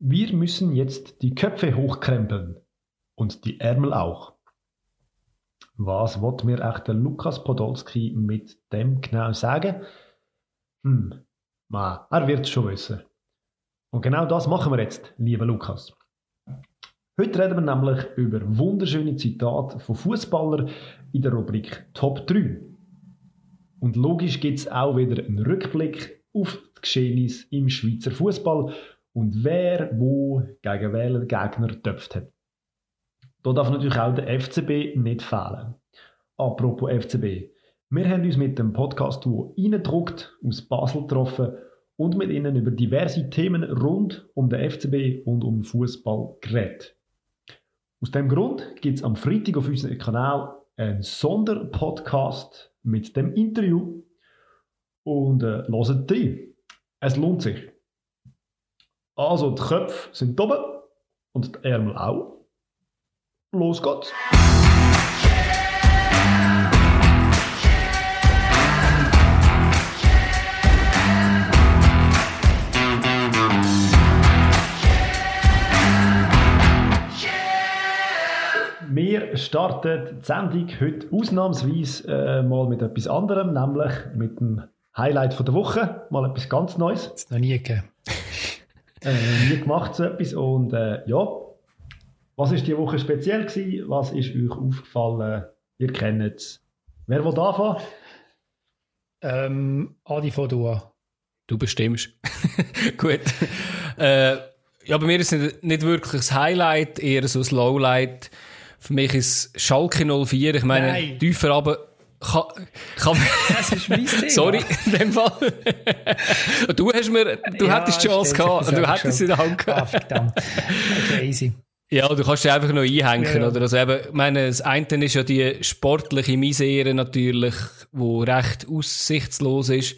Wir müssen jetzt die Köpfe hochkrempeln. Und die Ärmel auch. Was wird mir echt der Lukas Podolski mit dem genau sagen? Hm, man, er wird es schon wissen. Und genau das machen wir jetzt, lieber Lukas. Heute reden wir nämlich über wunderschöne Zitate von Fußballern in der Rubrik Top 3. Und logisch gibt es auch wieder einen Rückblick auf die Geschehnisse im Schweizer Fußball und wer wo gegen welchen Gegner töpft hat. Da darf natürlich auch der FCB nicht fehlen. Apropos FCB. Wir haben uns mit dem Podcast-Duo Eindruckt aus Basel getroffen und mit ihnen über diverse Themen rund um den FCB und um Fußball geredet. Aus dem Grund gibt es am Freitag auf unserem Kanal einen Sonderpodcast mit dem Interview und äh, hört die. Es lohnt sich. Also die Köpfe sind oben und die Ärmel auch. Los geht's! Wir starten die Sendung heute ausnahmsweise äh, mal mit etwas anderem, nämlich mit dem Highlight von der Woche. Mal etwas ganz Neues. Das noch nie gegeben. Äh, nie gemacht so etwas und äh, ja, was ist die Woche speziell gewesen? Was ist euch aufgefallen? Ihr kennt es. Wer will anfangen? Ähm, Adi von du Du bestimmst. Gut. Äh, ja, bei mir ist es nicht wirklich das Highlight, eher so das Lowlight. Für mich ist Schalke 04, ich meine, Nein. tiefer aber kann, kann Das ist mein Thema. Sorry, in dem Fall. du hast mir, du ja, hättest die Chance gehabt, du hättest sie in der Hand gehabt. Ah, verdammt. Okay, easy. Ja, du kannst dich einfach noch einhängen, ja. oder? Also eben, ich meine, das eine ist ja die sportliche Misere natürlich, wo recht aussichtslos ist.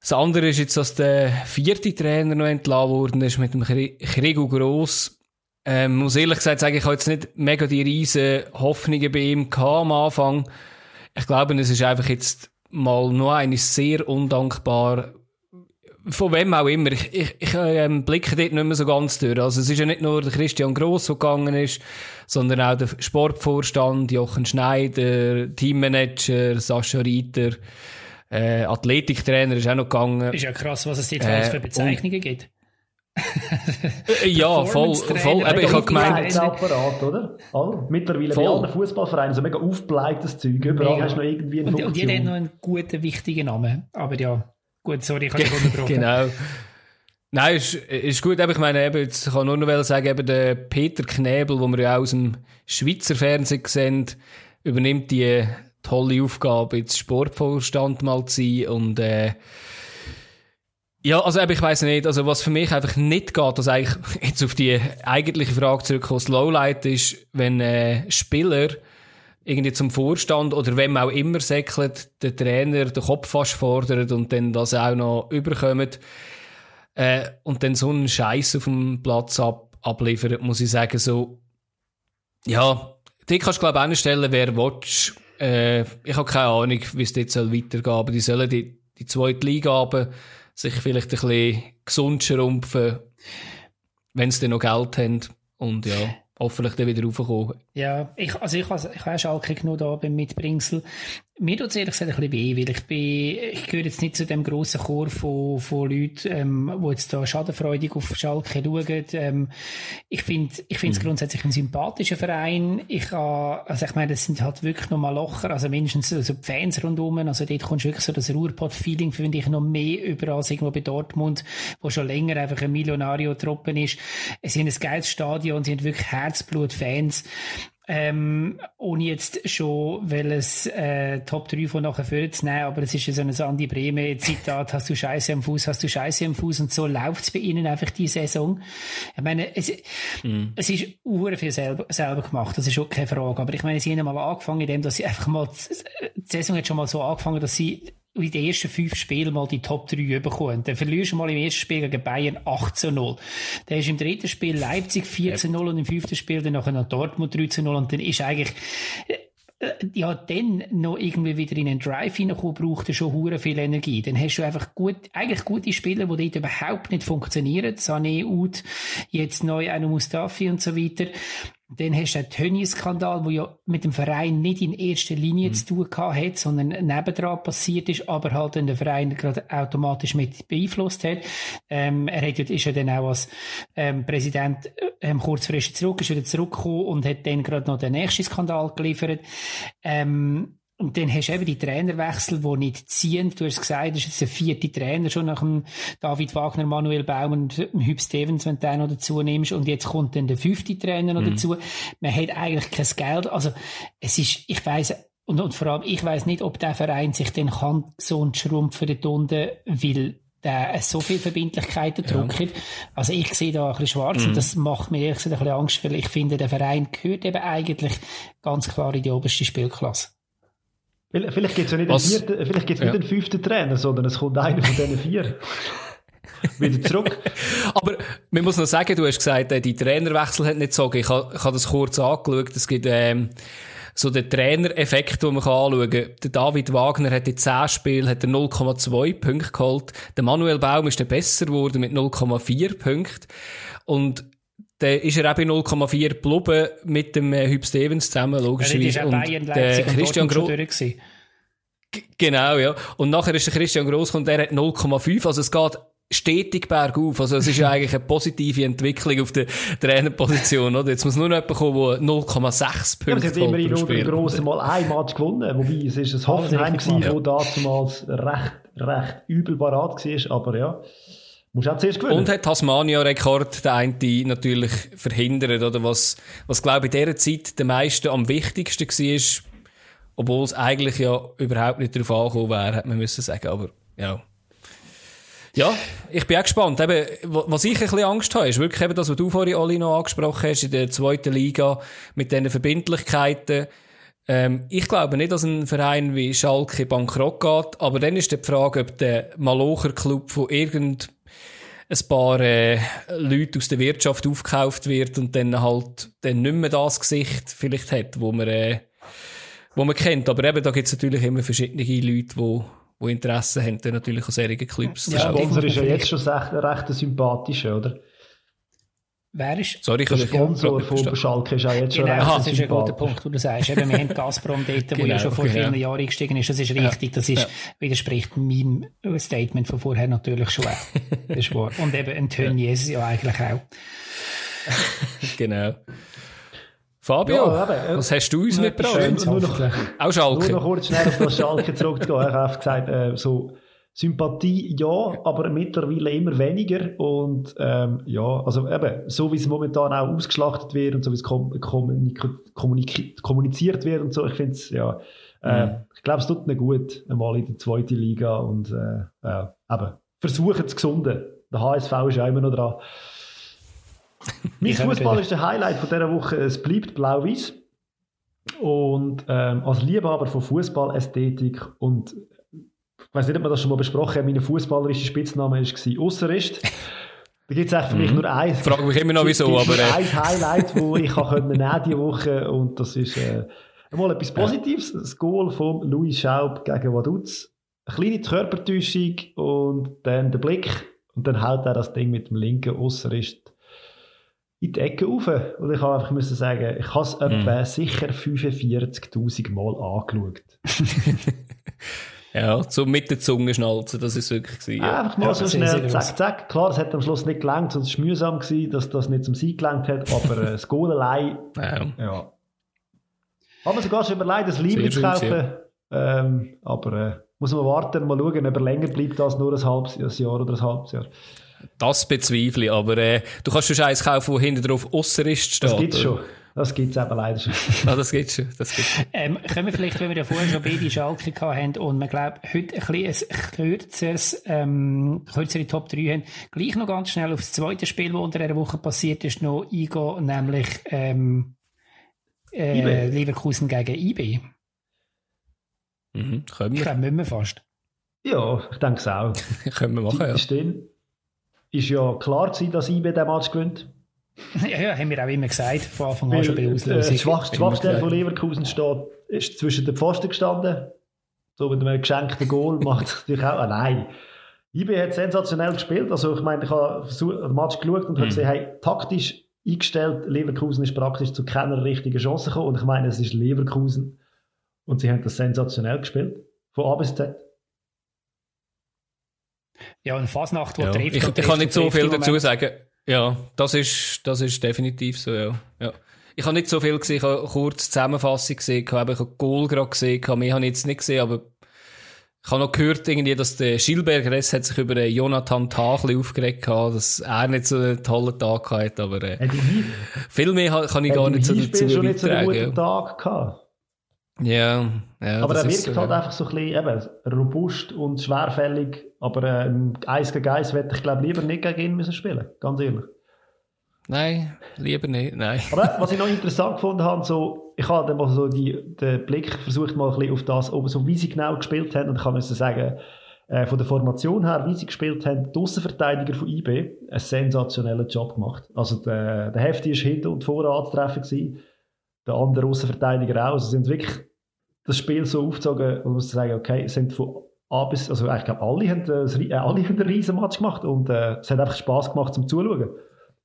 Das andere ist jetzt, dass der vierte Trainer noch entlassen worden ist mit dem Krigo Gross. Ähm, muss ehrlich gesagt sagen, ich habe jetzt nicht mega die riesen Hoffnungen bei ihm gehabt am Anfang. Ich glaube, es ist einfach jetzt mal noch eines sehr undankbar, von wem auch immer. Ich, ich, ich ähm, blicke dort nicht mehr so ganz durch. Also es ist ja nicht nur der Christian Gross, der gegangen ist, sondern auch der Sportvorstand, Jochen Schneider, Teammanager, Sascha Reiter, äh, Athletiktrainer ist auch noch gegangen. Ist ja krass, was es jetzt äh, für Bezeichnungen gibt. Äh, ja, voll, voll. Aber ich habe gemeint... Apparat, oder? All, mittlerweile voll. bei allen Fußballvereinen so mega aufgebleites Zeug. Überall mega. hast du noch irgendwie eine und, und jeder hat noch einen guten, wichtigen Namen. Aber ja... Gut, sorry, ich habe dich unterbrochen. genau. Nein, ist, ist gut. Aber ich meine, eben, jetzt kann nur noch sagen, eben der Peter Knebel, den wir ja aus dem Schweizer Fernsehen sehen, übernimmt die tolle Aufgabe, jetzt Sportvorstand mal zu sein und, äh, ja, also eben, ich weiß nicht, also was für mich einfach nicht geht, dass eigentlich jetzt auf die eigentliche Frage zurückkommt, das Lowlight ist, wenn äh, Spieler irgendwie zum Vorstand oder wem auch immer säckelt, der Trainer den Kopf fast fordert und dann das auch noch überkommt äh, und dann so einen Scheiß auf dem Platz ab, abliefert, muss ich sagen, so, ja, die kannst du glaube ich stellen, wer willst. Äh, ich habe keine Ahnung, wie es dort soll weitergehen soll, aber die sollen die, die zweite Liga haben, sich vielleicht ein bisschen gesund schrumpfen, wenn sie dann noch Geld haben und ja hoffentlich dann wieder raufkommen. Ja, ich, also ich, ich habe Schalke genug da beim Mitbringsel. Mir tut es ehrlich gesagt ein bisschen weh, weil ich bin, ich gehöre jetzt nicht zu dem grossen Chor von, von Leuten, ähm, die jetzt da schadenfreudig auf Schalke schauen. Ähm, ich finde, ich finde es mhm. grundsätzlich ein sympathischer Verein. Ich habe, also ich meine, das sind halt wirklich nochmal locker, also mindestens also die Fans rundum, also dort kommst du wirklich so das Ruhrpott-Feeling, finde ich, noch mehr über als irgendwo bei Dortmund, wo schon länger einfach ein Millionario-Truppen ist. Es sind ein geiles Stadion, sie sind wirklich Herzblut-Fans. Ähm, ohne jetzt schon welches äh, Top 3 von nachher vorzunehmen, aber es ist ja so ein Sandy Breme Zitat, hast du Scheiße am Fuß, hast du Scheiße am Fuß und so läuft's bei ihnen einfach die Saison. Ich meine, es, mm. es ist uhr viel selber, selber gemacht, das ist auch keine Frage, aber ich meine, sie haben mal angefangen, indem dass sie einfach mal, die Saison hat schon mal so angefangen, dass sie in den ersten fünf Spielen mal die Top 3 bekommen. Dann verlierst du mal im ersten Spiel gegen Bayern 18-0. Dann ist im dritten Spiel Leipzig 14-0 und im fünften Spiel dann nachher noch Dortmund 13-0 und dann ist eigentlich, äh, ja dann noch irgendwie wieder in einen Drive hineinkommen, braucht er schon hure viel Energie. Dann hast du einfach gut, eigentlich gute Spieler, die dort überhaupt nicht funktionieren. Sané, Ud, jetzt neu auch Mustafi und so weiter. Dann hast du den Tönnies-Skandal, der ja mit dem Verein nicht in erster Linie mhm. zu tun hat, sondern nebendran passiert ist, aber halt den Verein gerade automatisch mit beeinflusst hat. Ähm, er hat, ist ja dann auch als ähm, Präsident ähm, kurzfristig zurück, ist wieder zurückgekommen und hat dann gerade noch den nächsten Skandal geliefert. Ähm, und dann hast du eben die Trainerwechsel, die nicht ziehen. Du hast gesagt, das ist der vierte Trainer schon nach dem David Wagner, Manuel Baum und Hüb Stevens, wenn du den noch dazu nimmst. Und jetzt kommt dann der fünfte Trainer noch mhm. dazu. Man hat eigentlich kein Geld. Also, es ist, ich weiss, und, und vor allem, ich weiss nicht, ob der Verein sich dann kann so schrumpfen dort unten, weil der so viel Verbindlichkeiten ja. druckt. Also ich sehe da ein bisschen schwarz mhm. und das macht mir ehrlich gesagt ein bisschen Angst, weil ich finde, der Verein gehört eben eigentlich ganz klar in die oberste Spielklasse. Vielleicht gibt es ja nicht, Was, einen, vierten, vielleicht gibt's ja. nicht einen fünften Trainer, sondern es kommt einer von diesen vier. wieder zurück. Aber man muss noch sagen, du hast gesagt, äh, die Trainerwechsel hat nicht gezogen. Ich habe, ich habe das kurz angeschaut. Es gibt ähm, so den Trainereffekt, den man anschauen kann. Der David Wagner hat in 10 Spielen 0,2 Punkte geholt. Der Manuel Baum ist der besser geworden mit 0,4 Punkten. Und dann ist er eben 0,4 geblieben mit dem äh, Hüb Stevens zusammen, logischerweise. Ja, und der Christian Groß. Genau, ja. Und nachher ist der Christian Groß und der hat 0,5. Also es geht stetig bergauf. Also es ist ja eigentlich eine positive Entwicklung auf der Trainerposition, oder? Jetzt muss nur noch jemand kommen, der 0,6 Punkte ja, hat. Ja, immerhin nur der Grosse mal ein Match gewonnen. Wobei, es ist ein Hoffenheim gewesen, ja. wo damals recht, recht übel parat war. Aber ja. Musst auch zuerst gewinnen. Und hat Tasmania-Rekord der eine natürlich verhindert, oder? Was, was glaube ich in dieser Zeit der meisten am wichtigsten war, obwohl es eigentlich ja überhaupt nicht darauf angekommen wäre, hätte man müssen sagen. Aber, ja. Ja, ich bin auch gespannt. Eben, was ich ein bisschen Angst habe, ist wirklich eben das, was du vorhin, Oli, noch angesprochen hast, in der zweiten Liga, mit diesen Verbindlichkeiten. Ähm, ich glaube nicht, dass ein Verein wie Schalke bankrott geht, aber dann ist die Frage, ob der Malocher Club von irgendeinem ein paar äh, Leute aus der Wirtschaft aufgekauft wird und dann halt dann nicht mehr das Gesicht vielleicht hat, wo man, äh, wo man kennt. Aber eben, da gibt es natürlich immer verschiedene Leute, die die Interesse haben, dann natürlich an solchen Clubs. Ja, der Sponsor ist ja jetzt schon recht, recht sympathisch, oder? Wer ist? Sorry, der Sponsor von Schalke ist auch jetzt schon genau, das ist ein guter Punkt, wo du sagst. Eben, wir haben Gazprom dort, genau, wo ja schon vor genau. vielen Jahren gestiegen ist. Das ist richtig. Das ist, ja. widerspricht meinem Statement von vorher natürlich schon auch. Das ist wahr. Und eben ein Tönnies ja eigentlich auch. genau. Fabio, ja, eben, was hast du uns mitgebracht? Auch Schalke. Nur noch kurz schnell auf das Schalke zurückzugehen. Ich habe gesagt, äh, so, Sympathie ja, aber mittlerweile immer weniger. Und ähm, ja, also eben, so wie es momentan auch ausgeschlachtet wird und so wie es kom kommuniziert wird und so, ich finde es, ja, äh, mhm. ich glaube, es tut mir gut, einmal in der zweiten Liga und äh, äh, eben, versuchen zu gesunden. Der HSV ist ja immer noch dran. mein Fußball ist der Highlight von dieser Woche. Es bleibt blau-weiß. Und ähm, als Liebhaber von Fußballästhetik und ich weiß nicht, ob wir das schon mal besprochen haben, mein fußballerischer Spitzname war Ausserist. Da gibt es eigentlich für mich mhm. nur eins. Frage mich immer noch wieso, aber. Äh. ein Highlight, das ich nehmen diese Woche und das ist äh, einmal etwas Positives. Das Goal von Louis Schaub gegen Vaduz. Eine kleine Körpertäuschung und dann der Blick und dann hält er das Ding mit dem linken Ausserist in die Ecke rauf. Und ich habe einfach müssen sagen, ich habe es mhm. etwa sicher 45.000 Mal angeschaut. Ja, so mit der Zunge schnalzen, das ist wirklich gewesen, ja. Einfach mal ja, so schnell, zack, zack. Klar, es hat am Schluss nicht gelangt, sonst war es mühsam gewesen, dass das nicht zum Sieg gelangt hat, aber äh, das Goal allein, ja. ja. Haben wir sogar schon überlegt, das Liebe zu kaufen, ähm, aber äh, muss man warten, mal schauen, ob er länger bleibt als nur ein halbes ein Jahr oder ein halbes Jahr. Das bezweifle ich, aber äh, du kannst schon eins kaufen, wo hinten drauf Ausserist steht. Das gibt's schon. Das gibt es eben leider schon. ah, das gibt schon. Das gibt's. Ähm, können wir vielleicht, wenn wir ja vorher schon beide Schalke haben und man glaubt, heute ein bisschen ein kürzeres, ähm, kürzere Top 3 haben, gleich noch ganz schnell auf das zweite Spiel, das unter dieser Woche passiert ist, noch eingehen, nämlich ähm, äh, Leverkusen gegen IB. Mhm, können wir. Ich glaube, müssen wir fast. Ja, ich denke es auch. können wir machen, ja. Ist, ist ja klar gewesen, dass IB den Match gewinnt. Ja, ja, haben wir auch immer gesagt, von Anfang an schon bei Weil, Auslösung. äh, Die Schwach- die Schwachstelle von Leverkusen steht, ist zwischen den Pfosten gestanden. So mit einem geschenkten Goal macht es natürlich auch. Ah, nein. IB hat sensationell gespielt. Also, ich meine, ich habe den Match geschaut und habe gesehen, hey, taktisch eingestellt, Leverkusen ist praktisch zu keiner richtigen Chance gekommen. Und ich meine, es ist Leverkusen. Und sie haben das sensationell gespielt. Von A bis Z. Ja, und Fasnacht, wo Ja. trifft. Ich, ich kann nicht so viel dazu Moment. sagen. Ja, das ist, das ist definitiv so, ja. ja. Ich habe nicht so viel gesehen, ich habe kurz Zusammenfassung gesehen, ich habe ein Goal gerade gesehen, mehr habe ich jetzt nicht gesehen, aber ich habe noch gehört, irgendwie, dass der Schilberger S hat sich über den Jonathan Tachli aufgeregt gehabt, dass er nicht so einen tollen Tag hat, aber äh, Hat viel mehr kann ich gar Hat nicht so dazu schon nicht so einen beitragen. guten Tag gehabt. Ja, ja, Aber er ist halt ja. einfach so ein bisschen eben, robust und schwerfällig. Aber ähm, Eis gegen Eis hätte ich glaube lieber nicht gegen ihn müssen spielen, ganz ehrlich. Nein, lieber nicht, nein. Aber was ich noch interessant gefunden habe, so, ich habe dann mal so die, den Blick versucht mal ein bisschen auf das, ob so wie sie genau gespielt haben und ich kann müssen sagen, äh, von der Formation her, wie sie gespielt haben, die Aussenverteidiger von IB, einen sensationellen Job gemacht. Also der, der Hefti ist hinten und vorne anzutreffen gewesen, der andere Aussenverteidiger auch. Also haben wirklich das Spiel so aufgezogen, man muss sagen, okay, es sind von A bis, also ich glaube alle haben, äh, äh, alle haben einen riesen Match gemacht und äh, es hat einfach Spaß gemacht zum Zuschauen.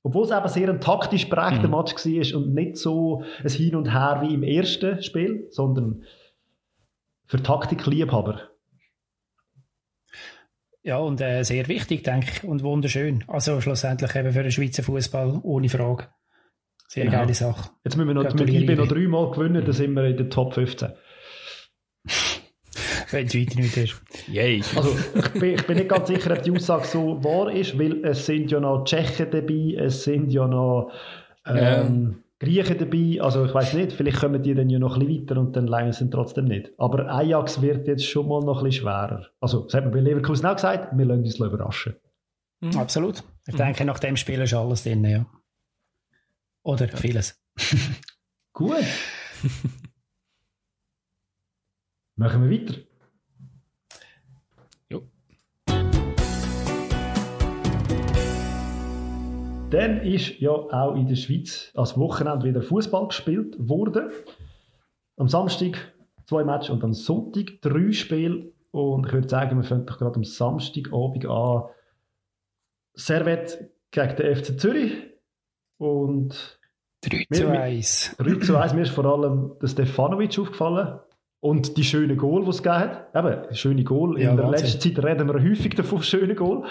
Obwohl es eben sehr ein taktisch prägter Mhm. Match war und nicht so ein Hin und Her wie im ersten Spiel, sondern für Taktikliebhaber. Ja, und äh, sehr wichtig, denke ich, und wunderschön. Also schlussendlich eben für den Schweizer Fußball ohne Frage. Sehr Genau. geile Sache. Jetzt müssen wir noch mit. IB noch dreimal gewinnen, dann sind wir in der Top 15. Wenn es weiter nicht ist. Yay. Also ich bin, ich bin nicht ganz sicher, ob die Aussage so wahr ist, weil es sind ja noch Tschechen dabei, es sind ja noch ähm, Griechen dabei, also ich weiß nicht, vielleicht kommen die dann ja noch ein bisschen weiter und dann lange sind trotzdem nicht. Aber Ajax wird jetzt schon mal noch ein bisschen schwerer. Also das hat man bei Leverkusen auch gesagt, wir lassen uns überraschen. Mhm. Absolut. Ich denke, nach dem Spiel ist alles drin, ja. Oder vieles. Gut. Machen wir weiter. Jo. Dann ist ja auch in der Schweiz als Wochenende wieder Fußball gespielt worden. Am Samstag zwei Matches und am Sonntag drei Spiele. Und ich würde sagen, wir fangen doch gerade am Samstagabend an. Servet gegen den FC Zürich. Und 3 Wir- zu wir- 1. 3 zu 1, mir ist vor allem der Stefanovic aufgefallen. Und die schönen Goal, die es gegeben hat. Eben, schöne Goal. Ja, In der Wahnsinn. letzten Zeit reden wir häufig davon, schöne Goal.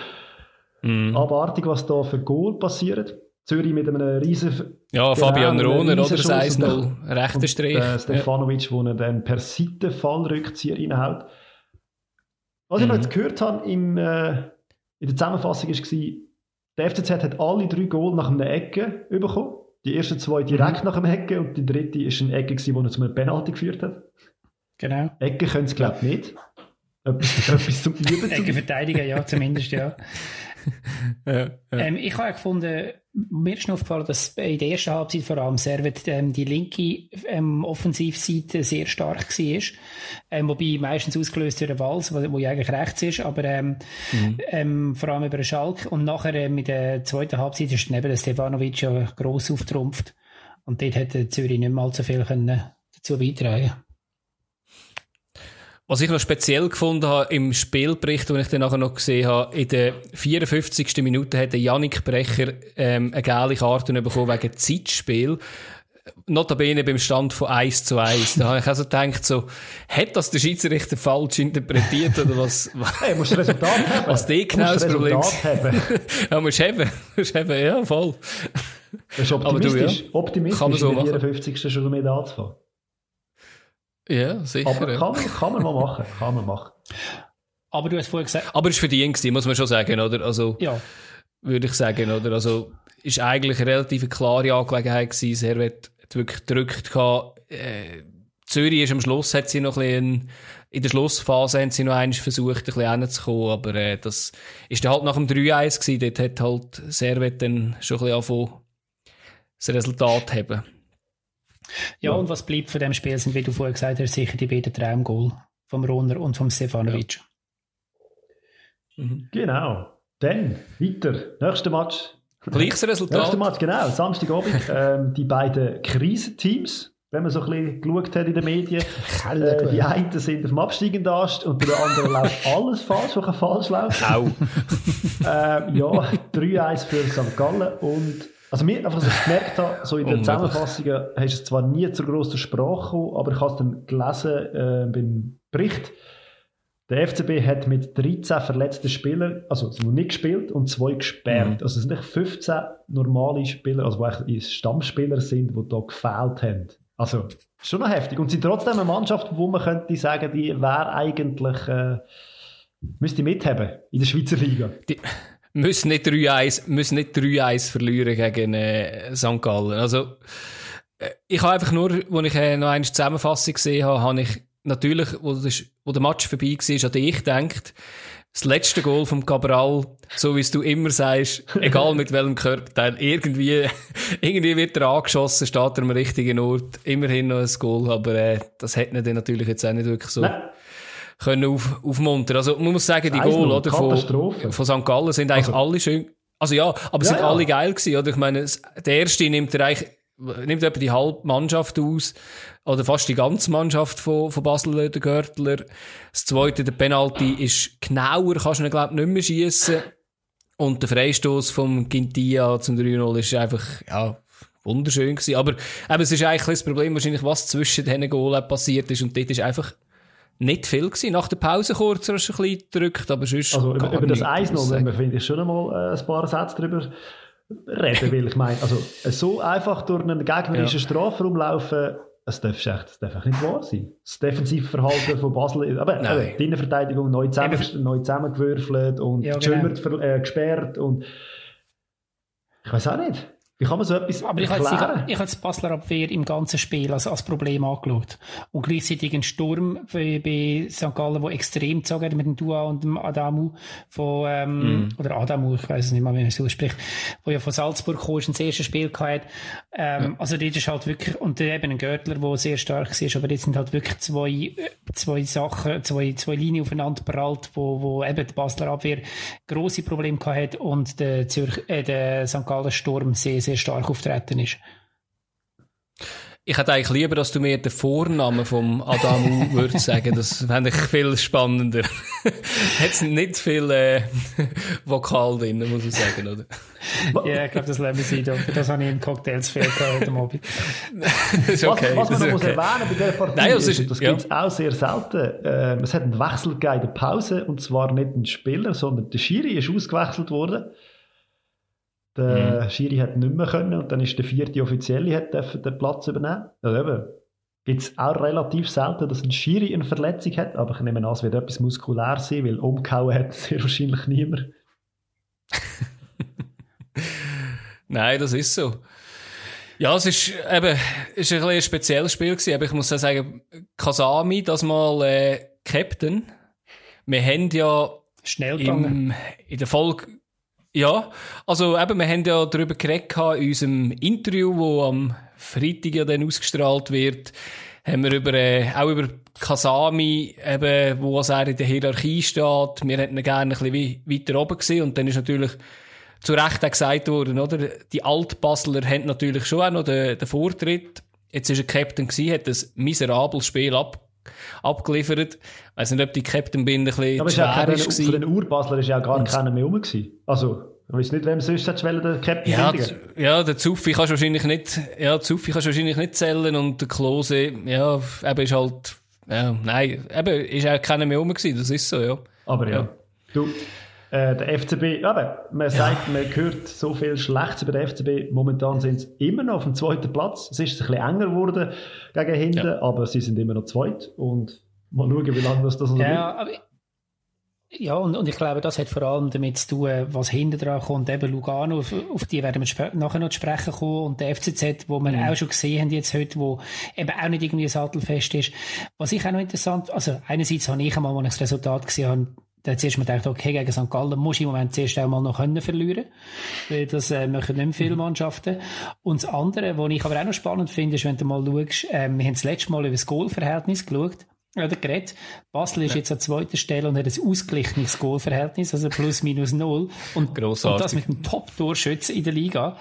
Mhm. Abartig, was da für Goal passiert. Zürich mit einem riesen Ja, Fabian Rohner, oder? Das Riesenchance 1-0, rechter und Strich. äh, Ja. Stefanovic, wo er dann per Seitenfallrückzieher reinhaut. Was ich Mhm. noch jetzt gehört habe im, äh, in der Zusammenfassung war, der FCZ hat alle drei Goal nach einer Ecke bekommen. Die ersten zwei direkt nach einer Ecke und die dritte ist eine Ecke, die er zu einem Penalty geführt hat. Genau. Ecke können sie, glaube ich, nicht. Etwas, etwas zum Üben. Ecke Zum verteidigen, ja, zumindest, ja. Ja, ja. Ähm, ich habe ja gefunden, mir ist aufgefallen, dass in der ersten Halbzeit vor allem Servet ähm, die linke ähm, Offensivseite sehr stark war. Ähm, wobei meistens ausgelöst durch den Wals, wo, wo ja eigentlich rechts ist, aber ähm, ähm, vor allem über den Schalk. Und nachher äh, mit der zweiten Halbzeit ist dann eben der Stefanovic ja gross auftrumpft. Und dort hätte Zürich nicht mal so viel können dazu beitragen Was ich noch speziell gefunden habe im Spielbericht, den ich dann nachher noch gesehen habe, in der 54. Minute hat der Yannick Brecher ähm, eine gelbe Karte bekommen wegen Zeitspiel. Notabene beim Stand von 1 zu 1. Da habe ich also gedacht, so, hat das der Schiedsrichter falsch interpretiert oder was? hey, musst das Resultat haben. Was die Du genau das Problem haben. ja, musst haben. Musst haben, ja, voll. Das ist Aber du, optimistisch. ja. Optimistisch Kann man so in der machen. 54. schon mit anzufangen. Ja, sicher. Aber ja. kann, man- kann man mal machen. Kann man machen. Aber du hast vorher gesagt, Aber es war für die gewesen, muss man schon sagen, oder? Also, ja, würde ich sagen, oder? Also, ist eigentlich eine relativ klare Angelegenheit gewesen. Servet hat wirklich gedrückt gehabt. Äh, Zürich ist am Schluss, hat sie noch ein bisschen, in der Schlussphase haben sie noch einmal versucht, ein bisschen hinzukommen, aber äh, das ist dann halt nach dem 3-1 gewesen. Dort hat halt Servet dann schon ein bisschen angefangen, das Resultat zu haben. Ja, und was bleibt von dem Spiel sind, wie du vorher gesagt hast, sicher die beiden Traumgoal vom Rohner und vom Stefanovic. Genau. Dann weiter. Nächster Match. Gleiches Resultat. Nächster Match, genau. Samstagabend. ähm, die beiden Krisenteams, wenn man so ein bisschen geschaut hat in den Medien. Äh, die einen sind auf dem absteigenden Ast und bei den anderen läuft alles falsch, was falsch läuft. Au. äh, ja, 3-1 für St. Gallen und also mir, einfach, was ich gemerkt habe, so in den Zusammenfassungen hast du es zwar nie zur grossen Sprache gekommen, aber ich habe es dann gelesen äh, beim Bericht. Der FCB hat mit 13 verletzten Spielern, also es nicht gespielt und zwei gesperrt. Mhm. Also es sind nicht 15 normale Spieler, also die Stammspieler sind, die da gefehlt haben. Also schon noch heftig. Und sind trotzdem eine Mannschaft, wo man könnte sagen, die wäre eigentlich, äh, müsste mithaben in der Schweizer Liga. Die müssen nicht 3-1, müssen nicht 3-1 verlieren gegen äh, St. Gallen. Also, äh, ich habe einfach nur, als ich äh, noch eine Zusammenfassung gesehen habe, habe ich natürlich, wo, das, wo der Match vorbei war, an dich gedacht, das letzte Goal vom Cabral, so wie es du immer sagst, egal mit welchem Körperteil, irgendwie, irgendwie wird er angeschossen, steht er am richtigen Ort, immerhin noch ein Goal, aber äh, das hätte ihn natürlich jetzt auch nicht wirklich so Nein. Können auf, aufmuntern. Also man muss sagen, die Goal oder, von, von St. Gallen sind eigentlich also. alle schön, also ja, aber ja, sind ja. alle geil gewesen, oder? Ich meine, der erste nimmt er eigentlich, nimmt etwa die halbe Mannschaft aus, oder fast die ganze Mannschaft von, von Basel, der Görtler. Das zweite, der Penalty ist genauer, kannst du ihn, glaube ich, nicht mehr schiessen. Und der Freistoß vom Gintia zum 3-0 ist einfach, ja, wunderschön gewesen. Aber eben, es ist eigentlich das Problem wahrscheinlich, was zwischen diesen Goalen passiert ist. Und dort ist einfach nicht viel gewesen. Nach der Pause kurz hast du ein bisschen gedrückt, aber sonst Also über, über das 1-0 wenn wir, finde ich, schon einmal äh, ein paar Sätze darüber reden, weil ich meine, also so einfach durch einen gegnerischen ja. Strafraum laufen, das darf, echt, das darf echt nicht wahr sein. Das Defensivverhalten von Basel, aber Nein. die Innenverteidigung neu, zusammen, neu zusammengewürfelt und ja, genau. äh, gesperrt und ich weiß auch nicht. Wie kann man so etwas Aber ich habe ich das Basler Abwehr im ganzen Spiel als, als Problem angeschaut. Und gleichzeitig ein Sturm bei, bei St. Gallen, der extrem gezogen hat mit dem Dua und dem Adamu von, ähm, mm. oder Adamu, ich weiß es nicht mehr, wie man es ausspricht, wo ja von Salzburg kam, das erste Spiel gehabt ähm, ja. Also dort ist halt wirklich, und eben ein Görtler, der sehr stark ist, aber jetzt sind halt wirklich zwei, zwei Sachen, zwei, zwei Linien aufeinander prallt, wo, wo eben die Basler Abwehr grosse Probleme gehabt hat und der, Zürich, äh, der St. Gallen Sturm sehr, sehr stark auftreten ist. Ich hätte eigentlich lieber, dass du mir den Vornamen vom Adamu würdest sagen. Das fände ich viel spannender. Hat nicht viel äh, Vokal drin, muss ich sagen, oder? ja, ich glaube, das lassen wir sein. Für das habe ich in Cocktails fehlt heute Abend. ist okay. Was, was man noch okay. muss erwähnen bei dieser Partie, Nein, das, ist, das ja. gibt es auch sehr selten. Ähm, es hat einen Wechsel gegeben in der Pause, und zwar nicht ein Spieler, sondern der Schiri ist ausgewechselt worden. Der mhm. Schiri hat nicht mehr können und dann ist der vierte Offizielle hat den Platz übernehmen. Also eben, gibt es auch relativ selten, dass ein Schiri eine Verletzung hat, aber ich nehme an, es wird etwas muskulär sein, weil umgehauen hat sehr wahrscheinlich niemand. Nein, das ist so. Ja, es ist eben, ist ein, ein spezielles Spiel gewesen, aber ich muss auch sagen, Kasami, das mal äh, Captain. Wir haben ja Schnell im, in der Folge ja, also eben, wir haben ja darüber geredet in unserem Interview, wo am Freitag ja dann ausgestrahlt wird, haben wir über, äh, auch über Kasami, eben, wo er in der Hierarchie steht. Wir hätten ihn gerne ein bisschen weiter oben gesehen und dann ist natürlich zu Recht auch gesagt worden, oder? Die Altbasler haben natürlich schon auch noch den, den Vortritt. Jetzt ist er Captain gewesen, hat ein miserables Spiel ab, abgeliefert. Ich weiss nicht, ob die Captain-Binde ein bisschen aber schwer ist. Für den Urbasler ist ja gar keiner mehr rum gewesen. Also, ich weiß nicht, wem sonst hättest du den Captain ja, ja, der Zuffi kannst du wahrscheinlich nicht, ja, Zuffi kannst wahrscheinlich nicht zählen und der Klose, ja, eben ist halt, ja, nein, eben ist auch keiner mehr rum gewesen, das ist so, ja. Aber ja, ja. du, äh, der FCB, eben, man sagt, ja. man hört so viel Schlechtes über den FCB. Momentan sind sie immer noch auf dem zweiten Platz. Es ist ein bisschen enger geworden gegen hinten, ja. aber sie sind immer noch zweit. Und mal schauen, wie lange das, das noch ja, aber ja, und, und ich glaube, das hat vor allem damit zu tun, was hinten dran kommt. Eben Lugano, auf, auf die werden wir nachher noch zu sprechen kommen. Und der FCZ, wo wir mhm. auch schon gesehen haben jetzt heute, wo eben auch nicht irgendwie sattelfest ist. Was ich auch noch interessant, also einerseits habe ich einmal, als ich das Resultat gesehen habe, da zuerst mal gedacht, okay, gegen St. Gallen muss ich im Moment zuerst einmal noch können verlieren. Weil das äh, machen nicht viele mhm. Mannschaften. Und das andere, was ich aber auch noch spannend finde, ist, wenn du mal schaust, äh, wir haben das letzte Mal über das Goalverhältnis geschaut. oder geredet. Basel ist ja. jetzt an zweiter Stelle und hat ein ausgeglichenes Goalverhältnis, also plus minus null. Und, und das mit dem Top-Torschützen in der Liga.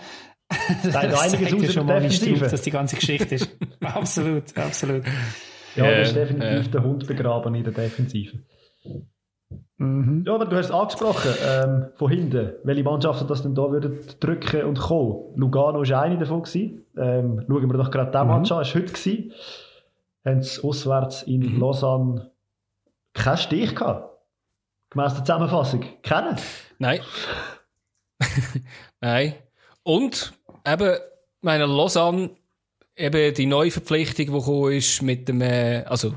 das einiges aus schon mal, wie stumpf das die ganze Geschichte ist. absolut, absolut. Ja, ja das ist definitiv äh. der Hund begraben in der Defensive. Mhm. Ja, aber du hast es angesprochen, ähm, von hinten, welche Mannschaften das denn da würden drücken und kommen. Lugano war eine davon. Gewesen. Ähm, schauen wir doch gerade den mhm. Match an, das war heute. Gewesen. Haben sie auswärts in mhm. Lausanne keinen Stich gehabt. Gemäss der Zusammenfassung. Kennen? Nein. Nein. Und eben, meine Lausanne, eben die neue Verpflichtung, die gekommen ist mit dem, äh, also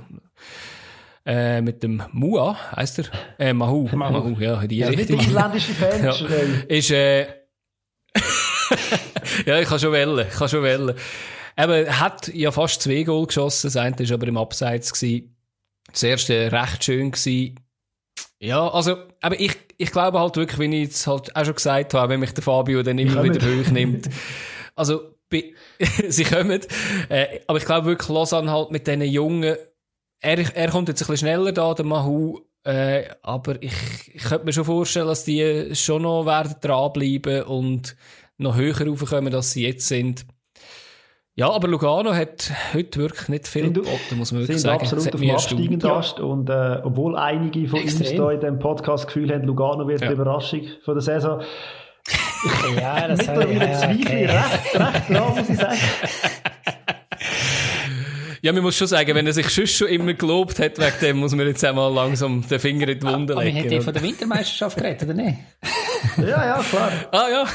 äh, mit dem Mua, heißt er? Äh, Mahu. Mahu. Mahu, ja, die ja, Richtung. Nicht isländische Fans. ja. Ist, äh, ja, ich kann schon wählen, ich kann schon wählen. Eben, hat ja fast zwei Goal geschossen, das eine war aber im Abseits. Gewesen. Das erste recht schön gewesen. Ja, also, aber ich, ich glaube halt wirklich, wie ich jetzt halt auch schon gesagt habe, wenn mich der Fabio dann immer wieder hoch nimmt. Also, sie kommen. Äh, aber ich glaube wirklich, Lausanne halt mit diesen jungen er, er kommt jetzt ein bisschen schneller da, der Mahu. Äh, aber ich, ich könnte mir schon vorstellen, dass die schon noch werden dranbleiben und noch höher raufkommen, als sie jetzt sind. Ja, aber Lugano hat heute wirklich nicht viel geboten, muss man wirklich sind sagen. absolut auf dem absteigenden Ast und äh, obwohl einige von Extrem. uns hier in diesem Podcast das Gefühl haben, Lugano wird ja. die Überraschung von der Saison. ja, das Mittlerweile ja, Zweifel okay. recht, recht dran, muss ich sagen. Ja, man muss schon sagen, wenn er sich schon, schon immer gelobt hat, wegen dem muss man jetzt einmal langsam den Finger in die Wunde legen. Aber wir haben von der Wintermeisterschaft geredet, oder nicht? ja, ja, klar. Ah, ja.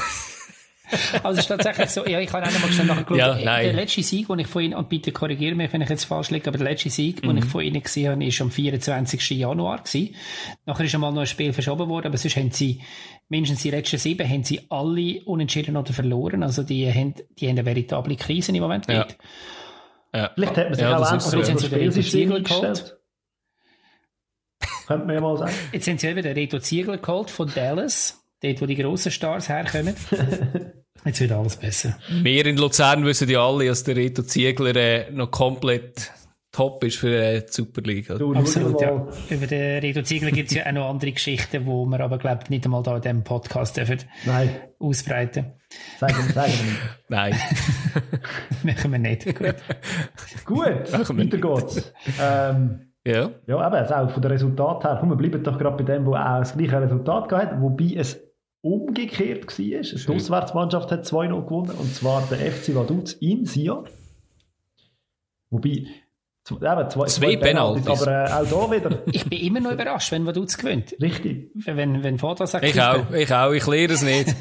Also es ist tatsächlich so, ja, ich habe auch mal schnell nachgeschaut. Ja, der letzte Sieg, den ich von Ihnen, und bitte korrigiere mich, wenn ich jetzt falsch liege, aber der letzte Sieg, mhm. den ich von Ihnen gesehen habe, ist am 24. Januar gewesen. Nachher ist einmal noch ein Spiel verschoben worden, aber sonst haben sie, mindestens die letzten sieben, haben sie alle unentschieden oder verloren. Also die haben, die haben eine veritable Krise im Moment ja. Ja. Vielleicht hat man sich ja, auch einfach so ein Spielsystem eingestellt. Könnte man ja mal sagen. Jetzt sind sie eben den Reto Ziegler geholt von Dallas, dort wo die grossen Stars herkommen. Jetzt wird alles besser. Wir in Luzern wissen ja alle, dass der Reto Ziegler äh, noch komplett top ist für die Superliga. Du, Absolut, ja. Über den Reto Ziegler gibt es ja auch noch andere Geschichten, die wir aber, glaube ich, nicht einmal da in diesem Podcast dürfen Nein. ausbreiten. Sagen wir, sagen wir nicht. Nein. Machen wir nicht. Gut. Gut, weiter geht's. Ähm, ja. Ja, eben, auch von den Resultaten her. Komm, wir bleiben doch gerade bei dem, wo auch das gleiche Resultat hat, wobei es umgekehrt war. Die Auswärtsmannschaft hat 2-0 gewonnen, und zwar der FC Vaduz in Sion. Wobei, Eben, zwei, zwei Penalties. Aber äh, auch da wieder. Ich bin immer noch überrascht, wenn Vaduz gewinnt. Richtig. Wenn, wenn Foto sagt. Ich auch, ich auch. Ich lehre es nicht.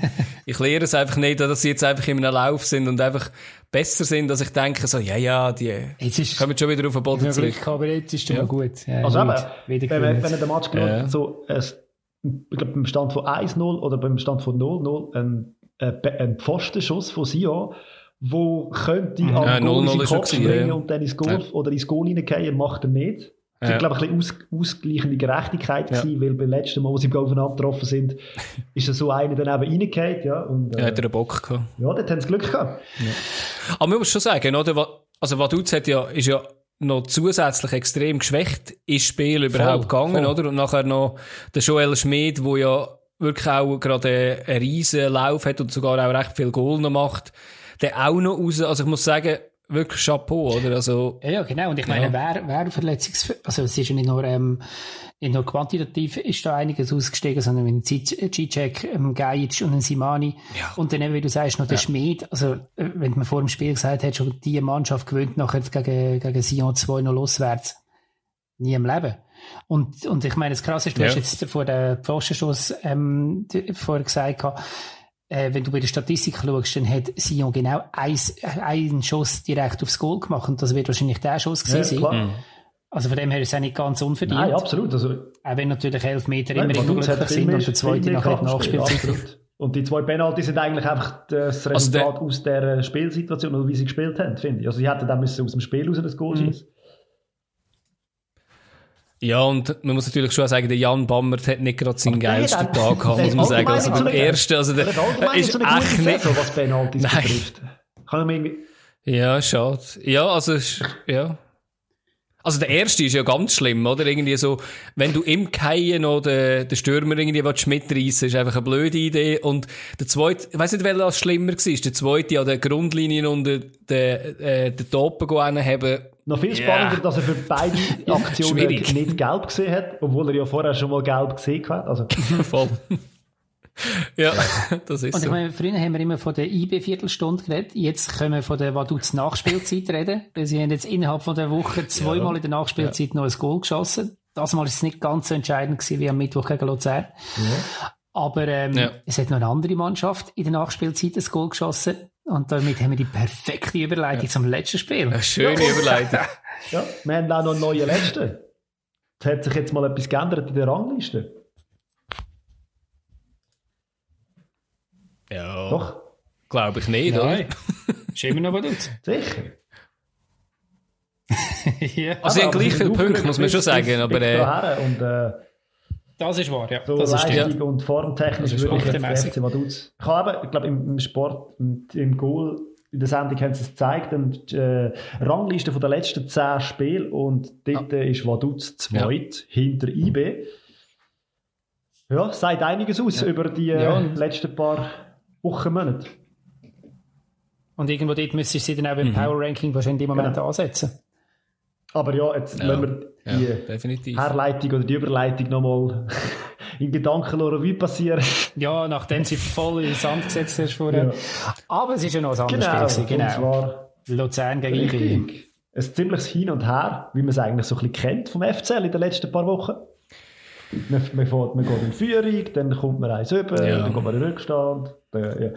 ich lehre es einfach nicht, dass sie jetzt einfach in einem Lauf sind und einfach besser sind, dass ich denke, so, ja, ja, die jetzt ist, kommen schon wieder auf den Boden zurück. Glück, aber jetzt ist es ja. gut. Ja, also gut. eben, wenn, wenn, wenn der Match geschaut ja. so, es, ich glaube, beim Stand von 1-0 oder beim Stand von 0-0 ein, ein Pfostenschuss von Sion, wo könnte mhm. am ja, Goal in Kopf springen ja. und dann ins Goal ja. oder ins Goal reingehen, macht er nicht. Das ja. glaube ich, ein bisschen aus, ausgleichende Gerechtigkeit ja. gewesen, weil beim letzten Mal, wo sie aufeinander getroffen sind, ist so einer dann eben reingefallen, ja. Und, äh, ja, hat er einen Bock gehabt. Ja, dort haben sie Glück gehabt. Ja. Aber man muss schon sagen, oder, also Vaduz hat ja, ist ja noch zusätzlich extrem geschwächt ins Spiel überhaupt voll, gegangen, voll. oder? Und nachher noch der Joel Schmid, der ja wirklich auch gerade einen riesen Lauf hat und sogar auch recht viel Goal noch macht der auch noch raus. Also ich muss sagen, wirklich Chapeau, oder? Also, ja, genau. Und ich meine, ja. wer, wer Verletzungs, also es ist ja nicht nur, ähm, nicht nur quantitativ ist da einiges ausgestiegen, sondern mit G-Check, ähm, Gajic und Simani. Ja. Und dann eben, wie du sagst, noch der ja. Schmied. Also, äh, wenn man vor dem Spiel gesagt hat, schon die Mannschaft gewöhnt nachher gegen, gegen Sion 2 noch loswärts. Nie im Leben. Und, und ich meine, das Krasse ist, du ja. hast jetzt vor der Pfostenschuss, ähm, vorher gesagt, äh, wenn du bei der Statistik schaust, dann hat Sion genau eins, einen Schuss direkt aufs Goal gemacht und das wird wahrscheinlich der Schuss gewesen ja, sein. Also von dem her ist es auch nicht ganz unverdient. Nein, absolut. Also, auch wenn natürlich elf Meter immer unglücklich sind und der zweite nachher Nachspielzeit. Und die zwei Penalty sind eigentlich einfach das Resultat also aus der Spielsituation oder wie sie gespielt haben, finde ich. Also sie hätten dann müssen aus dem Spiel raus das Goal mhm. schießen. Ja, und man muss natürlich schon sagen, der Jan Bammert hat nicht gerade seinen geilsten Tag gehabt, muss man sagen. Also beim ersten, also der, der ist echt nicht... So, was Penalties Nein. betrifft. Kann man irgendwie... Ja, schade. Ja, also, ja. Also der erste ist ja ganz schlimm, oder? Irgendwie so, wenn du im Keien noch den, den Stürmer irgendwie mitreißen ist einfach eine blöde Idee. Und der zweite, ich weiss nicht, welcher das schlimmer war. Der zweite an der Grundlinie und den, den, äh, den Topen haben. Noch viel spannender, yeah. dass er für beide Aktionen nicht gelb gesehen hat, obwohl er ja vorher schon mal gelb gesehen hat. Also. Voll. ja, das ist Und ich so. meine, früher haben wir immer von der IB-Viertelstunde geredet. Jetzt können wir von der Vaduz Nachspielzeit reden. Weil sie haben jetzt innerhalb von der Woche zweimal ja. in der Nachspielzeit ja. noch ein Goal geschossen. Das Mal ist es nicht ganz so entscheidend gewesen wie am Mittwoch gegen Luzern. Ja. Aber ähm, ja. es hat noch eine andere Mannschaft in der Nachspielzeit ein Goal geschossen. Und damit haben wir die perfekte Überleitung ja. zum letzten Spiel. Eine schöne Überleitung. ja, wir haben auch noch einen neuen Letzten. Es hat sich jetzt mal etwas geändert in der Rangliste. Ja. Doch. Glaube ich nicht, Nein. oder? ist immer noch was Sicher. ja. Also, sie haben gleich viele Punkte, muss man schon sagen. Aber, äh, und, äh, das ist wahr, ja. So das Leistung ist, ja. und formtechnisch würde ich jetzt FC Vaduz. Ich habe, ich glaube, im, im Sport, im, im Goal, in der Sendung haben sie es gezeigt, die äh, Rangliste von den letzten zehn Spielen und dort ja. ist Vaduz zweit ja. hinter IB. Ja, sagt einiges aus ja. über die äh, letzten paar Wochen, Monate. Und irgendwo dort müsstest du sie dann auch beim mhm. Power Ranking wahrscheinlich im Moment genau. ansetzen. Aber ja, jetzt ja, lassen wir die definitiv. Herleitung oder die Überleitung nochmal in Gedanken Revue passieren. Ja, nachdem sie voll in Sand gesetzt hast vorher. Ja. Aber es ist ja noch ein anderes genau, Spiel. Genau, und zwar Luzern gegen IB. Ein ziemliches Hin und Her, wie man es eigentlich so ein bisschen kennt vom FCL in den letzten paar Wochen. Man, man, fährt, man geht in Führung, dann kommt man eins über, ja. dann kommt man in Rückstand. Dann, ja.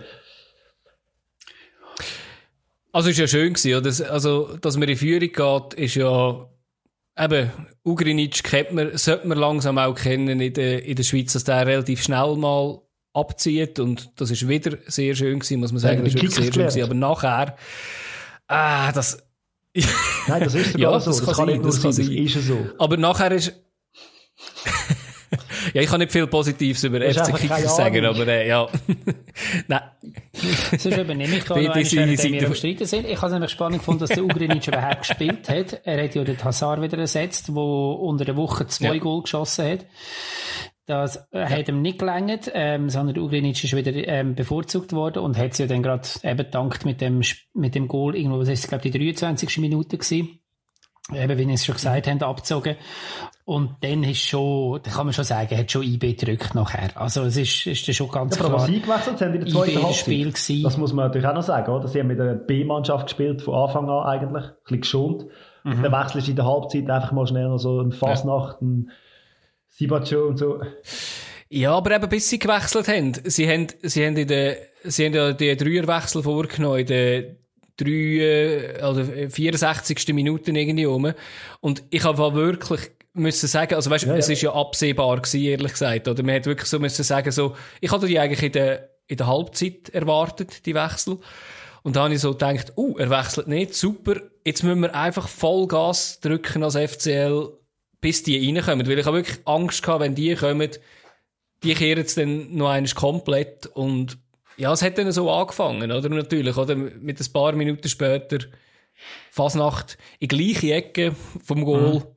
Also ist ja schön gewesen, oder? Also, dass man in Führung geht, ist ja eben, Ugrinic kennt man, sollte man langsam auch kennen in der, in der Schweiz, dass der relativ schnell mal abzieht. Und das ist wieder sehr schön gewesen, muss man sagen, das ist wirklich sehr schön gewesen, aber nachher, ah, das, Nein, das ist ja, so, das, das kann, sein, nicht nur das sein, das ist so. Aber nachher ist, ja, ich kann nicht viel Positives über FC Kickers sagen, aber äh, ja. Nein. Sonst übernehme ich da noch wenn wir am Streiten sind. Ich habe es nämlich spannend gefunden, dass der Ugrinic überhaupt gespielt hat. Er hat ja den Hazard wieder ersetzt, der unter der Woche zwei ja. Goal geschossen hat. Das äh, ja. hat ihm nicht gelangt, ähm, sondern Ugrinic ist wieder ähm, bevorzugt worden und hat sie ja dann gerade eben dankt mit dem, mit dem Goal irgendwo, das ist glaube ich die 23. Minute gewesen eben, wie ich es schon gesagt habe, abgezogen. Und dann ist schon, da kann man schon sagen, hat schon IB gedrückt nachher. Also es ist, ist schon ganz ja, aber klar. Aber sie gewechselt haben in der zweiten Halbzeit. Das muss man natürlich auch noch sagen, oder? Sie haben mit der B-Mannschaft gespielt, von Anfang an eigentlich. Ein bisschen geschont. Mhm. Dann wechselst du in der Halbzeit einfach mal schnell noch so ein Fasnacht, ja. ein Sibacho und so. Ja, aber eben bis sie gewechselt haben. Sie haben, sie haben in der, sie haben ja die Dreierwechsel vorgenommen in der drei äh, oder 64. Minuten irgendwie rum. Und ich habe wirklich müssen sagen, also weißt, ja, es ist ja absehbar gewesen, ehrlich gesagt, oder man hat wirklich so müssen sagen, so, ich hatte die eigentlich in der, in der Halbzeit erwartet, die Wechsel. Und da habe ich so gedacht, uh, er wechselt nicht, super, jetzt müssen wir einfach Vollgas drücken als FCL, bis die reinkommen, weil ich habe wirklich Angst gehabt, wenn die kommen, die kehren es dann noch einmal komplett und ja, es hat dann so angefangen, oder? Natürlich, oder? Mit ein paar Minuten später Fasnacht in gleiche Ecke vom Goal. Mhm.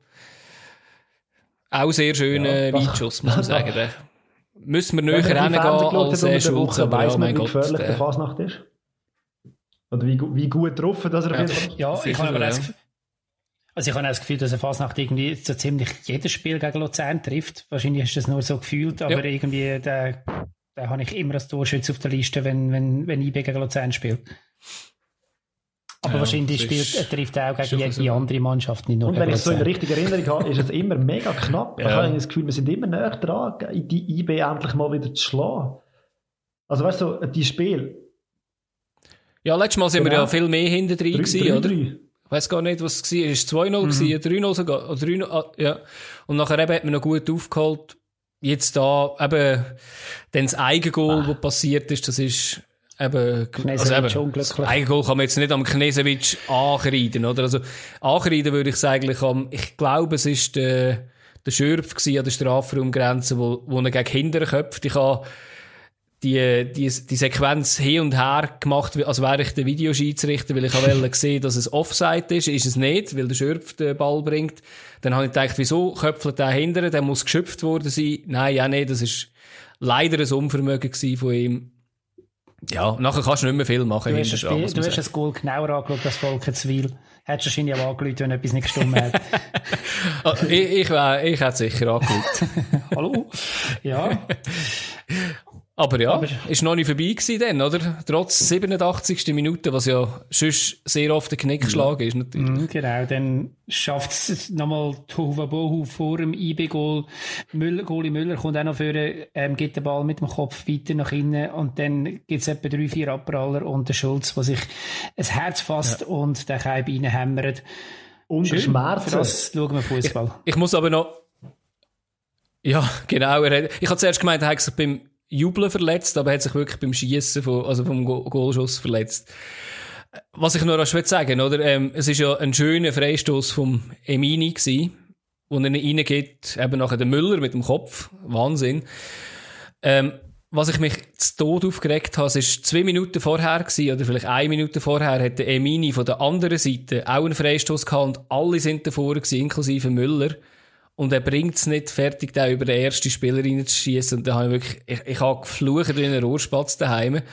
Auch sehr schöner ja, Weitschuss, muss man sagen. Da müssen wir näher reingehen als äh, Schulze, aber weiss ja, mein wie gefährlich Gott, der Fasnacht ist? Oder wie, wie gut getroffen, dass er ja. auf Ja, ich habe aber das Gefühl, also ich habe das Gefühl, dass er Fasnacht irgendwie so ziemlich jedes Spiel gegen Luzern trifft. Wahrscheinlich ist das nur so gefühlt, aber ja. irgendwie der da habe ich immer als Torschütze auf der Liste, wenn, wenn, wenn IB gegen Luzern spielt. Aber ja, wahrscheinlich spielt, er trifft er auch gegen jede so. andere Mannschaft, nicht nur Und wenn ich es so in der richtigen Erinnerung habe, ist es immer mega knapp. Ja. Ich habe das Gefühl, wir sind immer näher dran, die IB endlich mal wieder zu schlagen. Also weißt du, die Spiele. Ja, letztes Mal sind genau. wir ja viel mehr hinter drin gewesen, oder? Ich weiß gar nicht, was es war. Es war 2-0 mhm. 3-0 sogar. Oder 3 ah, ja. Und nachher eben hat man noch gut aufgeholt jetzt da eben dann das Eigengoal, ah. was passiert ist, das ist eben, also eben das Eigengoal kann man jetzt nicht am Knesewitsch ankreiden, oder? Also, ankreiden würde ich sagen, ich glaube, es ist der, der Schürpf an der Strafraumgrenze, wo, wo er gegen Kinder köpft. Ich habe die, die, die Sequenz hin und her gemacht, als wäre ich der Videoschiedsrichter, weil ich auch sehen dass es Offside ist. Ist es nicht, weil der Schürpf den Ball bringt. Dann habe ich gedacht, wieso köpfelt der hinterher, der muss geschöpft worden sein. Nein, ja, nicht, das ist leider ein Unvermögen von ihm. Ja, nachher kannst du nicht mehr viel machen. Du hast, Spiel, du hast das Goal genauer angeschaut, das Volkenswil. Hättest du wahrscheinlich auch angelüht, wenn etwas nicht gestimmt hat. oh, ich, ich, ich, ich hätte sicher angelüht. Hallo? Ja. Aber ja, Aber, ist noch nicht vorbei gewesen dann, oder? Trotz 87. Minute, was ja sonst sehr oft ein Knickschlag ist, natürlich. Mm, genau, dann schafft es nochmal Tohuwabohu vor dem IB-Goal. Müller, Goalie Müller kommt auch noch vor, ähm, geht den Ball mit dem Kopf weiter nach innen und dann gibt es etwa drei, vier Abpraller und der Schulz, der sich ein Herz fasst ja. und den Keib reinhämmert. Und Schmerzen. Für das schauen wir Fußball. Ich, ich, muss aber noch ja, genau. Er hat, ich habe zuerst gemeint, er hat sich beim Jubeln verletzt, aber er hat sich wirklich beim Schießen von, also vom Goalschuss verletzt. Was ich noch rasch sagen oder? Ähm, es ist ja ein schöner Freistoß vom Emini gewesen, wo er reingeht, eben nachher der Müller mit dem Kopf. Wahnsinn. Ähm, was ich mich zu Tod aufgeregt habe, ist zwei Minuten vorher gewesen, oder vielleicht eine Minute vorher, hat der Emini von der anderen Seite auch einen Freistoß gehabt und alle sind davor gewesen, inklusive Müller. Und er bringt es nicht fertig, da über den ersten Spieler reinzuschießen. Und da habe ich wirklich, ich, ich habe geflucht wie ein Rohrspatz daheim.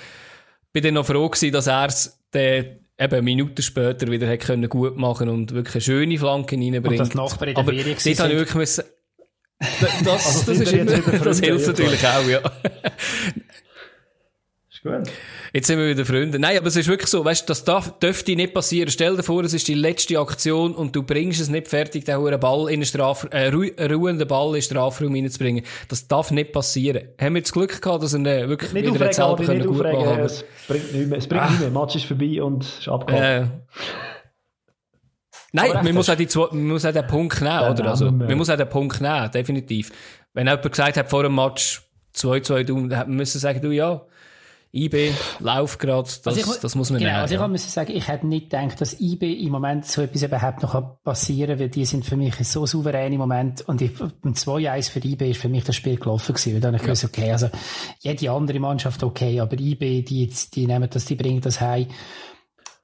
Bin dann noch froh gewesen, dass er es eben Minuten später wieder hat können gut machen und wirklich eine schöne Flanke reinbringt. Und das Nachbar in der Aber dort habe ich wirklich müssen, das, also das, ist immer, das hilft natürlich auch, ja. Ist gut. Jetzt sind wir wieder Freunde. Nein, aber es ist wirklich so, weißt du, das darf, dürfte nicht passieren. Stell dir vor, es ist die letzte Aktion und du bringst es nicht fertig, den hohen Ball in den Straf, äh, ruhenden Ball in den Strafraum reinzubringen. Das darf nicht passieren. Haben wir jetzt Glück gehabt, dass er äh, wirklich nicht wieder selber können gut machen können? Es bringt nicht mehr. Es bringt ah. nicht mehr. Match ist vorbei und ist abgehauen. Äh. Nein, man muss, auch die man muss auch den Punkt nehmen, oder? Also, man muss auch den Punkt nehmen, definitiv. Wenn jemand gesagt hat vor dem Match 2-2, dann müssen sagen, du, ja, IB läuft gerade, das, also ich, das muss man genau, nehmen. Also ich ja. muss sagen, ich hätte nicht gedacht, dass IB im Moment so etwas überhaupt noch passieren kann, weil die sind für mich so souverän im Moment und ich, beim 2-1 für IB ist für mich das Spiel gelaufen gewesen, weil dann ich ja. gewusst, okay, also jede andere Mannschaft okay, aber IB, die, die nehmen das, die bringen das heim.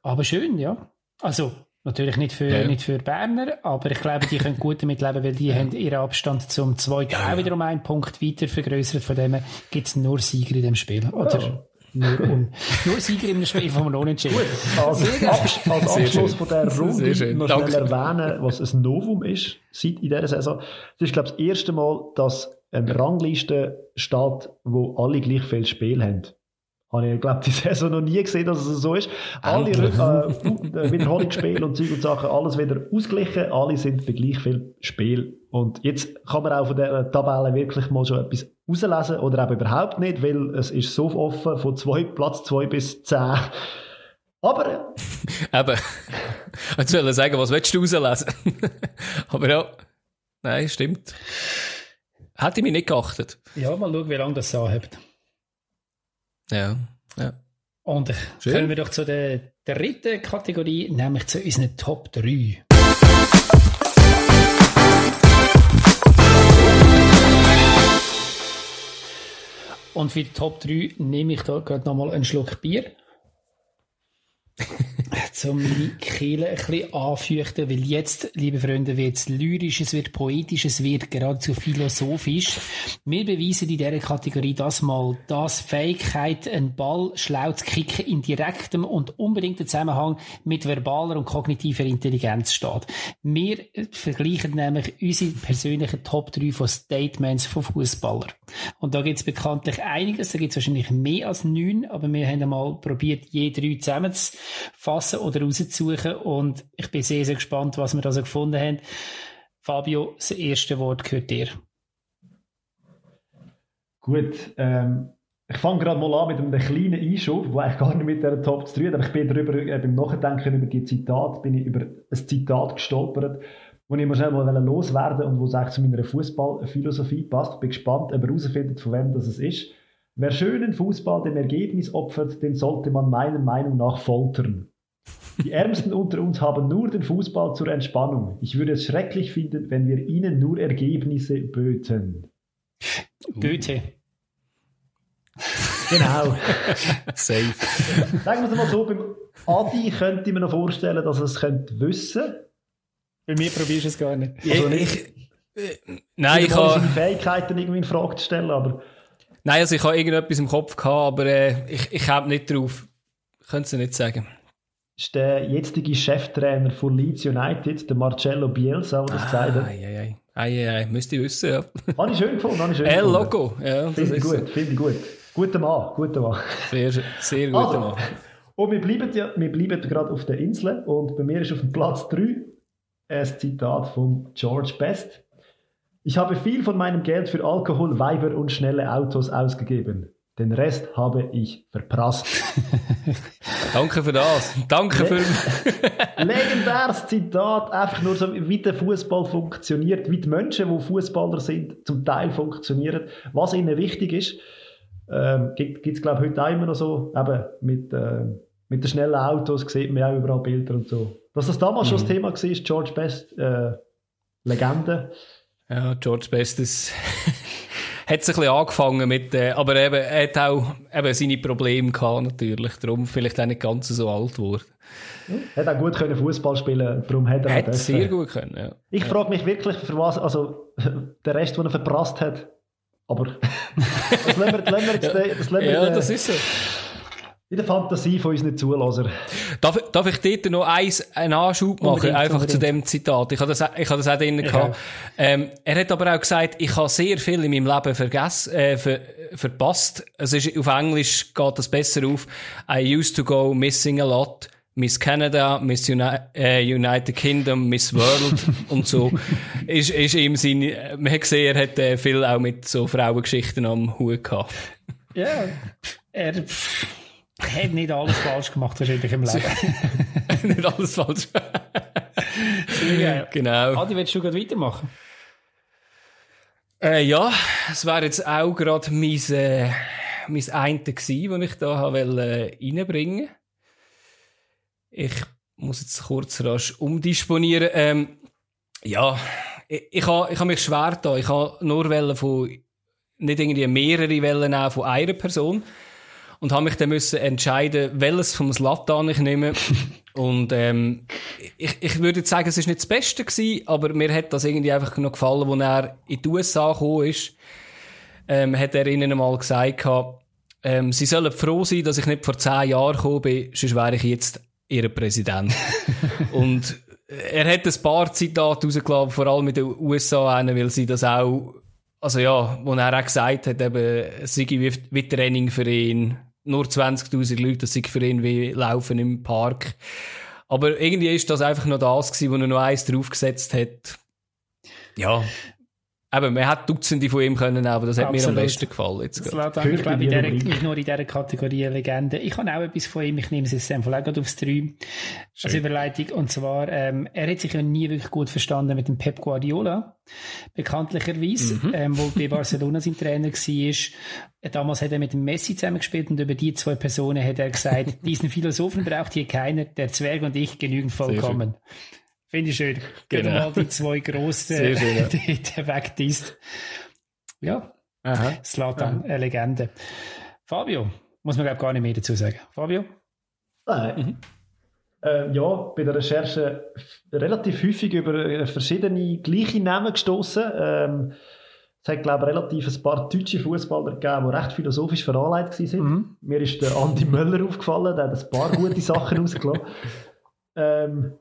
Aber schön, ja. Also, Natürlich nicht für, ja. nicht für Berner, aber ich glaube, die können gut damit leben, weil die ja. haben ihren Abstand zum zweiten ja. auch wieder um einen Punkt weiter vergrößert. Von dem gibt es nur Sieger in dem Spiel. Oder nur, um, nur Sieger im Spiel von einem Unentschieden. Gut, als, Abs als Abschluss von dieser Runde noch Danke. schnell erwähnen, was ein Novum ist seit in dieser Saison. Das ist, glaube ich, das erste Mal, dass eine Rangliste steht, wo alle gleich viel Spiel haben. Habe ich, glaube die Saison noch nie gesehen, dass es so ist. Alle äh, Wiederholungsspiele und Zeug und Sachen, alles wieder ausgeglichen. Alle sind bei gleich viel Spiel. Und jetzt kann man auch von der Tabelle wirklich mal schon etwas rauslesen oder eben überhaupt nicht, weil es ist so offen von zwei, Platz 2 bis 10. Aber... Eben. Jetzt will ich sagen, was willst du rauslesen? Aber ja, nein, stimmt. Hätte ich mich nicht geachtet. Ja, mal schauen, wie lange das anhebt. Ja, ja. Und Schön. kommen wir doch zu der dritten Kategorie, nämlich zu unseren Top 3. Und für die Top 3 nehme ich da gerade nochmal einen Schluck Bier um meine Kehle ein bisschen anfeuchten, weil jetzt, liebe Freunde, wird es lyrisch, es wird poetisch, es wird geradezu philosophisch. Wir beweisen in dieser Kategorie das mal, dass Fähigkeit, einen Ball schlau zu kicken, in direktem und unbedingtem Zusammenhang mit verbaler und kognitiver Intelligenz steht. Wir vergleichen nämlich unsere persönlichen Top 3 von Statements von Fußballern. Und da gibt es bekanntlich einiges, da gibt es wahrscheinlich mehr als neun, aber wir haben einmal probiert, je drei zusammenzufassen oder rauszusuchen und ich bin sehr, sehr gespannt, was wir da so gefunden haben. Fabio, das erste Wort gehört dir. Gut, ähm, ich fange gerade mal an mit einem kleinen Einschub, der eigentlich gar nicht mit der Top zu tun hat, aber ich bin darüber, äh, beim Nachdenken über die Zitate, bin ich über ein Zitat gestolpert, wo ich mir schnell mal loswerden und wo es eigentlich zu meiner Fußballphilosophie passt. Ich bin gespannt, ob er herausfindet, von wem das ist. Wer schönen Fußball dem Ergebnis opfert, den sollte man meiner Meinung nach foltern. Die Ärmsten unter uns haben nur den Fußball zur Entspannung. Ich würde es schrecklich finden, wenn wir ihnen nur Ergebnisse böten. Goethe. Genau. Safe. Sagen wir es mal so, beim Adi könnte ich mir noch vorstellen, dass er es könnte wissen. Bei mir probierst du es gar nicht. Also Ich, nicht, ich, äh, nein, ich seine habe, Fähigkeiten irgendwie in Frage zu stellen, aber nein, also ich habe irgendetwas im Kopf gehabt, aber äh, ich, ich komme nicht drauf. Könnte es nicht sagen. ist der jetzige Cheftrainer von Leeds United, der Marcello Bielsa, der das gesagt hat. Ei, ei. Müsste ich wissen, ja. Habe ich schön gefunden, habe ich schön El gefunden. Logo. Ja, Finde ich gut, finde ich gut. Guter Mann, guter Mann. sehr, sehr guter Also, Mann. und wir bleiben, ja, wir bleiben gerade auf der Insel und bei mir ist auf dem Platz 3 ein Zitat von George Best. Ich habe viel von meinem Geld für Alkohol, Weiber und schnelle Autos ausgegeben. Den Rest habe ich verprasst. Danke für das. Danke für... Legendäres Zitat, einfach nur so, wie der Fußball funktioniert, wie die Menschen, die Fußballer sind, zum Teil funktionieren, was ihnen wichtig ist. Ähm, gibt es, glaube ich, heute auch immer noch so, eben mit, äh, mit den schnellen Autos sieht man ja auch überall Bilder und so. Dass das damals schon das Thema war, George Best, äh, Legende. Ja, George Best, das hat es ein bisschen angefangen mit, äh, aber eben, er hat auch eben seine Probleme gehabt, natürlich. Darum vielleicht auch nicht ganz so alt geworden. Hat auch gut können Fußball spielen, darum hat er auch Hat dürfen. sehr gut können, ja. Ich frage mich wirklich, für was, also der Rest, den er verprasst hat, aber das lassen wir, das lassen wir jetzt, das lassen wir, Ja, das ist so. In der Fantasie von unseren Zulasern. Darf, darf ich dort noch eins, einen Anschub machen, Unbedingt, einfach zu unbedingt. dem Zitat? Ich habe das, ich habe das auch drin gehabt. Ähm, er hat aber auch gesagt, ich habe sehr viel in meinem Leben vergessen, äh, ver, verpasst. Es ist, auf Englisch geht das besser auf. I used to go missing a lot. Miss Canada, Miss Uni äh, United Kingdom, Miss World und so. Ist, ist ihm sein, man hat gesehen, er hat äh, viel auch mit so Frauengeschichten am Hut gehabt. Ja, er pff, hat nicht alles falsch gemacht wahrscheinlich im Leben. Nicht alles falsch. Genau. Adi, willst du gerade weitermachen? Äh, ja, es wäre jetzt auch gerade mein, äh, mein Einte gewesen, das ich da habe wollte, äh, reinbringen Ich muss jetzt kurz rasch umdisponieren. Ähm, ja, ich, ich habe ich ha mich schwer da. Ich habe nur Wellen von, nicht irgendwie mehrere Wellen nehmen von einer Person. Und habe mich dann müssen entscheiden, welches vom Slatan ich nehme. Und ähm, ich, ich würde jetzt sagen, es ist nicht das Beste gewesen, aber mir hat das irgendwie einfach noch gefallen, als er in die USA gekommen ist. Ähm, hat er ihnen einmal gesagt, ähm, sie sollen froh sein, dass ich nicht vor zehn Jahren gekommen bin, sonst wäre ich jetzt ihr Präsident. Und er hat ein paar Zitate rausgelassen, vor allem mit den USA, weil sie das auch, also ja, wo er auch gesagt hat, eben, es sei wie, wie Training für ihn, nur 20.000 Leute, das sei für ihn wie Laufen im Park. Aber irgendwie ist das einfach noch das gewesen, wo er noch eins draufgesetzt hat. Ja. Eben, man hat Dutzende von ihm können, aber das hat mir am Absolut. besten gefallen. Jetzt Das gerade. lässt Gehört ich glaube, dieser, Rubrik. nicht nur in dieser Kategorie Legende. Ich habe auch etwas von ihm, ich nehme es jetzt einfach auch gerade aufs 3 als Überleitung. Und zwar, ähm, er hat sich ja nie wirklich gut verstanden mit dem Pep Guardiola. Bekanntlicherweise, ähm, wo bei Barcelona sein Trainer war. Damals hat er mit dem Messi zusammengespielt und über die zwei Personen hat er gesagt, diesen Philosophen braucht hier keiner, der Zwerg und ich genügen vollkommen. Finde ich schön. Genau. Mal die zwei grossen, schön, ja. die der wegdisst. Ja, Aha. Slatan, eine Legende. Fabio, muss man glaube gar nicht mehr dazu sagen. Fabio? Nein. Äh, ja, bei der Recherche relativ häufig über äh, verschiedene gleiche Namen gestoßen. Ähm, es hat, glaube ich, relativ ein paar deutsche Fußballer gegeben, die recht philosophisch veranlegt waren. Mhm. Mir ist der Andi Möller aufgefallen, der hat ein paar gute Sachen rausgelassen. Ähm,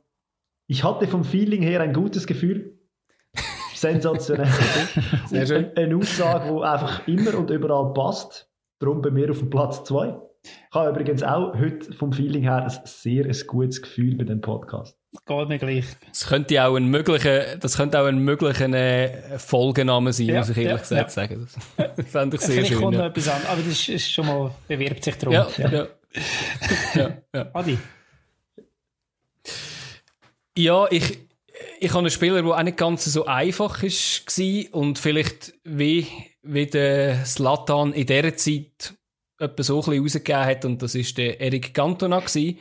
ich hatte vom Feeling her ein gutes Gefühl. Sensationell. Sehr schön. Eine, Aussage, die einfach immer und überall passt. Darum bei mir auf dem Platz 2. Ich habe übrigens auch heute vom Feeling her ein sehr ein gutes Gefühl bei dem Podcast. Geht mir gleich. Das könnte auch ein möglicher, das könnte auch ein möglicher äh, Folgenname sein, Ja, muss ich ehrlich ja, gesagt ja. sagen. Das fände ich sehr Vielleicht schön. kommt noch etwas an, aber das ist, ist schon mal, bewirbt sich darum. Ja, ja. ja, ja. Adi? Ja, ich, ich habe einen Spieler, der auch nicht ganz so einfach war und vielleicht wie, wie der Slatan in dieser Zeit etwas so ein bisschen rausgegeben hat und das ist der Eric Cantona gewesen.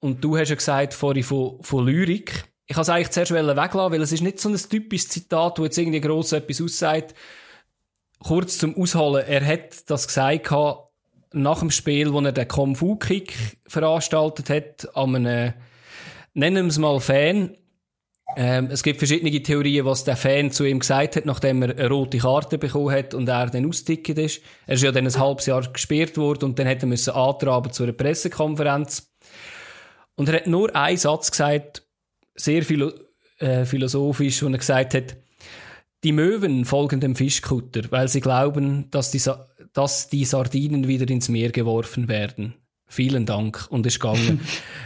Und du hast ja gesagt vorhin von, von Lyrik. Ich habe es eigentlich zuerst weglassen, weil es ist nicht so ein typisches Zitat, wo jetzt irgendwie gross etwas aussagt. Kurz zum Ausholen. Er hat das gesagt nach dem Spiel, wo er den Kung Fu Kick veranstaltet hat, an einem, nennen wir es mal Fan. Ähm, es gibt verschiedene Theorien, was der Fan zu ihm gesagt hat, nachdem er eine rote Karte bekommen hat und er dann ausgeticket ist. Er ist ja dann ein halbes Jahr gesperrt worden und dann hat er müssen antraben zu einer Pressekonferenz. Und er hat nur einen Satz gesagt, sehr philo äh, philosophisch, wo er gesagt hat, die Möwen folgen dem Fischkutter, weil sie glauben, dass die, Sa dass die Sardinen wieder ins Meer geworfen werden. Vielen Dank und ist gegangen.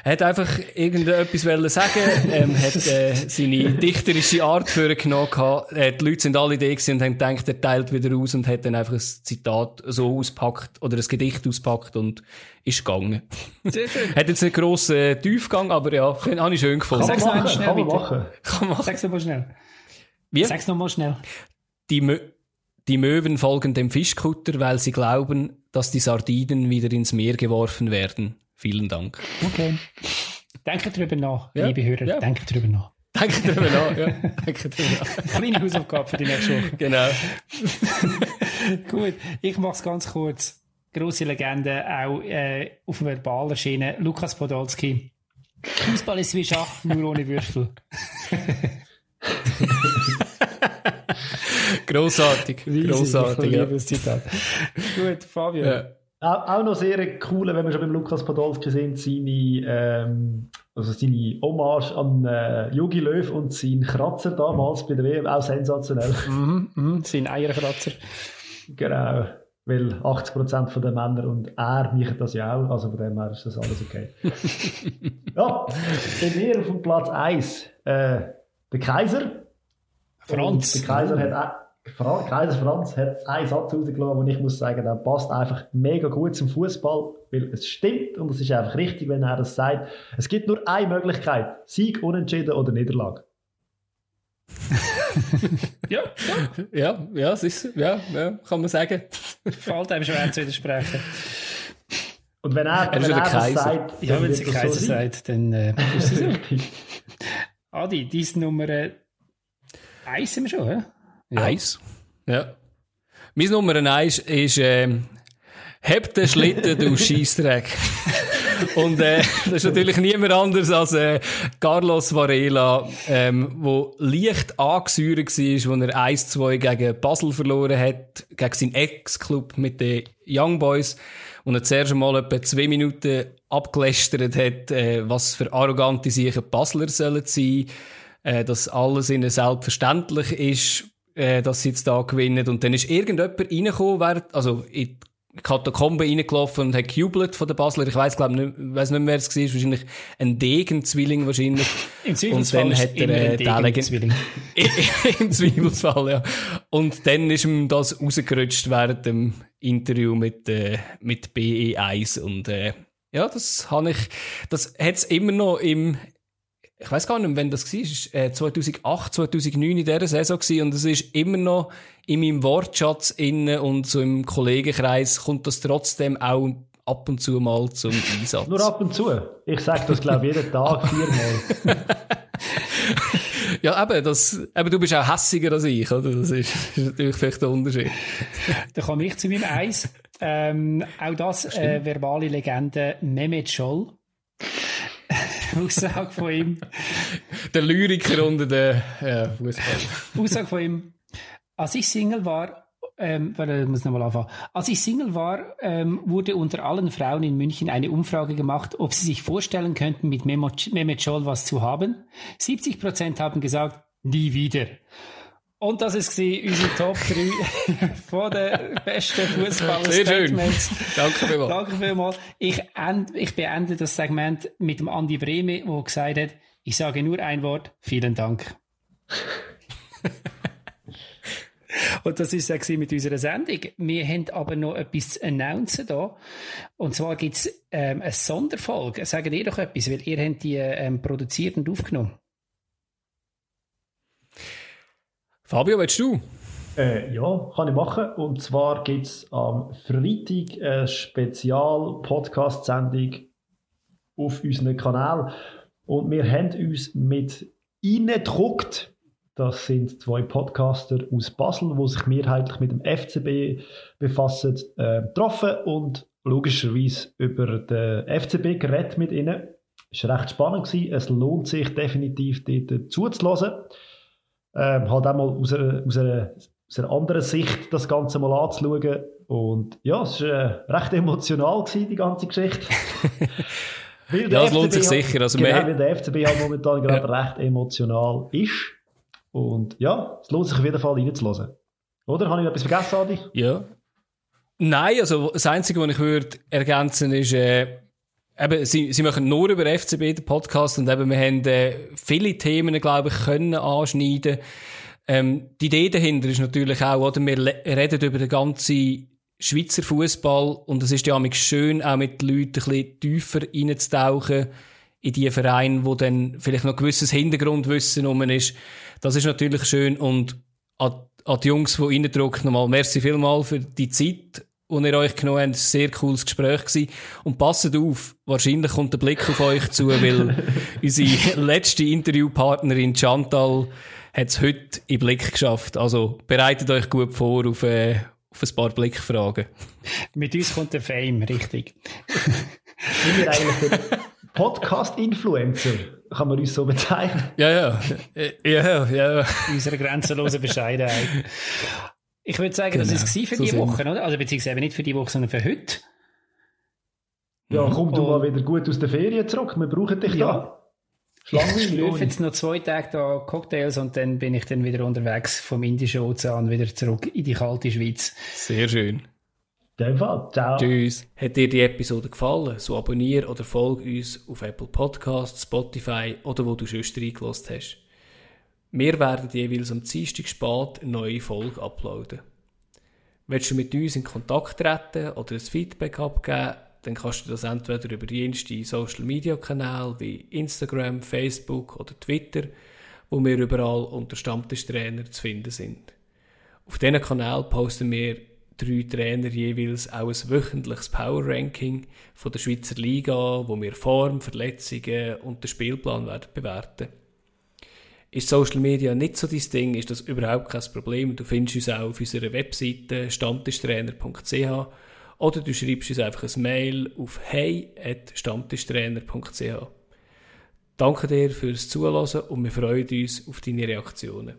er hat einfach irgendetwas wollen sagen, ähm, hat äh, seine dichterische Art für genommen Äh, die Leute sind alle da und haben gedacht, er teilt wieder aus und hat dann einfach ein Zitat so auspackt oder ein Gedicht auspackt und ist gegangen. Sehr schön. hat jetzt einen grossen äh, Tiefgang, aber ja, habe ich schön gefunden. Sag's Kann noch man schnell, machen, kann man machen. Kann man- Sag's nochmal schnell. Wie? Sag's nochmal schnell. Die, Mö die Möwen folgen dem Fischkutter, weil sie glauben, dass die Sardinen wieder ins Meer geworfen werden. Vielen Dank. Okay. Denke drüber nach, Ja, liebe Hörer. ja. Denke drüber nach. Danke drüber nach. Ja, danke drüber nach. Kleine Hausaufgabe für die nächste Woche. Genau. Gut, ich mach's ganz kurz. Grosse Legende, auch äh, auf dem Verbal erschienen. Lukas Podolski. Fußball ist wie Schach, nur ohne Würfel. Grossartig. Grossartig. Ja. Gut, Fabio. Ja. Auch, auch noch sehr cool, wenn wir schon beim Lukas Podolski sind, seine, ähm, also seine Hommage an äh, Jogi Löw und sein Kratzer damals bei der WM, auch sensationell. Mhm, mhm, sein Eierkratzer. genau. Weil 80% der Männer und er machen das ja auch, also von dem her ist das alles okay. ja, bei mir auf dem Platz 1 äh, der Kaiser. Franz. Und der Kaiser hat Kaiser Franz hat einen Satz rausgelassen, und ich muss sagen, der passt einfach mega gut zum Fußball, weil es stimmt und es ist einfach richtig, wenn er das sagt. Es gibt nur eine Möglichkeit: Sieg, Unentschieden oder Niederlage. Ja, Ja, ja, es ist, ja, ja, kann man sagen. fällt einem schwer zu widersprechen. Und wenn er, Er wenn ja er das Kaiser. sagt, Ja, dann wenn es der Kaiser so sagt, dann äh, ist es. Richtig. Adi, dies Nummer äh, eins sind wir schon, hä? Ja. Eins. Ja. Mein Nummer eins ist, ähm, Heb den Schlitten, du Scheissdreck. Und äh, das ist natürlich niemand anders als äh, Carlos Varela, ähm, wo leicht angesäuert war, als er 1-2 gegen Basel verloren hat, gegen seinen Ex-Club mit den Young Boys. Und er zuerst einmal etwa zwei Minuten abgelästert hat, äh, was für arrogante Sicher Basler sollen sein, äh, dass alles ihnen selbstverständlich ist, äh, dass sie jetzt da gewinnen. Und dann ist irgendjemand reingekommen, während, also in die Katakombe reingelaufen und hat gejubelt von den Basler. Ich weiss, glaub nicht, weiss nicht mehr, wer es war. Wahrscheinlich ein Degenzwilling wahrscheinlich. Im Zweifelsfall Und dann hat er, äh, ein Degenzwilling. Im Zweifelsfall, ja. Und dann ist ihm das rausgerutscht während dem Interview mit, äh, mit BE1. Und äh, ja, das habe ich, das hat es immer noch im, ich weiß gar nicht, wann das war, war äh, 2008, 2009 in dieser Saison gewesen, und es ist immer noch in meinem Wortschatz innen und so im Kollegenkreis kommt das trotzdem auch ab und zu mal zum Einsatz. Nur ab und zu. Ich sage das, glaube ich, jeden Tag viermal. Ja, eben, das, eben, du bist auch hässiger als ich, oder? Das ist, ist natürlich vielleicht der Unterschied. Dann komme ich zu meinem Eis. Ähm, auch das äh, verbale Legende Mehmet Scholl. Aussage von ihm. Der Lyriker unter den ja, Fußball. Aussage von ihm. Als ich Single war, ähm, ich muss nochmal anfangen. Als ich Single war, ähm, wurde unter allen Frauen in München eine Umfrage gemacht, ob sie sich vorstellen könnten, mit Memo- Mehmet Scholl was zu haben. 70 Prozent haben gesagt, nie wieder. Und das ist gewesen, unsere Top 3 von den besten Sehr schön. Fußball-Statements. Danke vielmals. Danke vielmals. Ich, end, ich beende das Segment mit dem Andi Breme, der gesagt hat, ich sage nur ein Wort, vielen Dank. Und das ist es mit unserer Sendung. Wir haben aber noch etwas zu announcen da. Und zwar gibt es ähm, eine Sonderfolge. Sagt ihr doch etwas, weil ihr habt die ähm, produziert und aufgenommen. Fabio, willst du? Äh, ja, kann ich machen. Und zwar gibt es am Freitag eine Spezial-Podcast-Sendung auf unserem Kanal. Und wir haben uns mit reingedruckt. Das sind zwei Podcaster aus Basel, die sich mehrheitlich mit dem FCB befassen, äh, und logischerweise über den FCB geredet mit ihnen. Es war recht spannend. Gewesen. Es lohnt sich definitiv, dort zuzulassen. Ähm, halt auch mal aus einer, aus, einer, aus einer anderen Sicht das Ganze mal anzuschauen. Und ja, es war äh, recht emotional, gewesen, die ganze Geschichte. ja, es lohnt sich sicher. Also genau, weil der FCB halt momentan gerade recht emotional ist. Und ja, es lohnt sich auf jeden Fall reinzulassen. Oder? Habe ich etwas vergessen, Adi? Ja. Nein, also das Einzige, was ich würde ergänzen ist, äh, eben, sie, sie machen nur über FCB den Podcast und eben, wir haben äh, viele Themen, glaube ich, können anschneiden. Ähm, die Idee dahinter ist natürlich auch, oder, wir reden über den ganzen Schweizer Fußball und es ist ja auch schön, auch mit Leuten ein bisschen tiefer reinzutauchen in die Vereine, wo dann vielleicht noch ein gewisses Hintergrundwissen rum ist. Das ist natürlich schön und an, an die Jungs, die reindrücken, nochmal merci vielmal für die Zeit, die ihr euch genommen habt. Sehr cooles Gespräch gewesen. Und passet auf, wahrscheinlich kommt der Blick auf euch zu, weil unsere letzte Interviewpartnerin Chantal hat es heute in Blick geschafft. Also bereitet euch gut vor auf, äh, auf ein paar Blickfragen. Mit uns kommt der Fame, richtig. Sind wir eigentlich Podcast-Influencer? Kann man uns so bezeichnen? Ja, ja. Ja, ja. ja. Unsere grenzenlose Bescheidenheit. Ich würde sagen, genau. das ist es für so die Woche, oder? Also beziehungsweise nicht für die Woche, sondern für heute. Ja, komm du mal wieder gut aus der Ferien zurück. Wir brauchen dich ja. da. Ich schlürfe jetzt noch zwei Tage da Cocktails und dann bin ich dann wieder unterwegs vom Indischen Ozean wieder zurück in die kalte Schweiz. Sehr schön. In dem Fall. Ciao. Tschüss. Hat dir die Episode gefallen? So abonniere oder folge uns auf Apple Podcasts, Spotify oder wo du sonst reingelassen hast. Wir werden jeweils am Dienstag spät eine neue Folge uploaden. Willst du mit uns in Kontakt treten oder ein Feedback abgeben, dann kannst du das entweder über jenste Social Media Kanäle wie Instagram, Facebook oder Twitter, wo wir überall unter Stammtischtrainer zu finden sind. Auf diesen Kanal posten wir drei Trainer jeweils auch ein wöchentliches Power Ranking von der Schweizer Liga, wo wir Form, Verletzungen und den Spielplan werden bewerten. Ist Social Media nicht so dein Ding, ist das überhaupt kein Problem. Du findest uns auch auf unserer Webseite stammtischtrainer.ch oder du schreibst uns einfach ein Mail auf hey.stammtischtrainer.ch. Danke dir fürs Zuhören und wir freuen uns auf deine Reaktionen.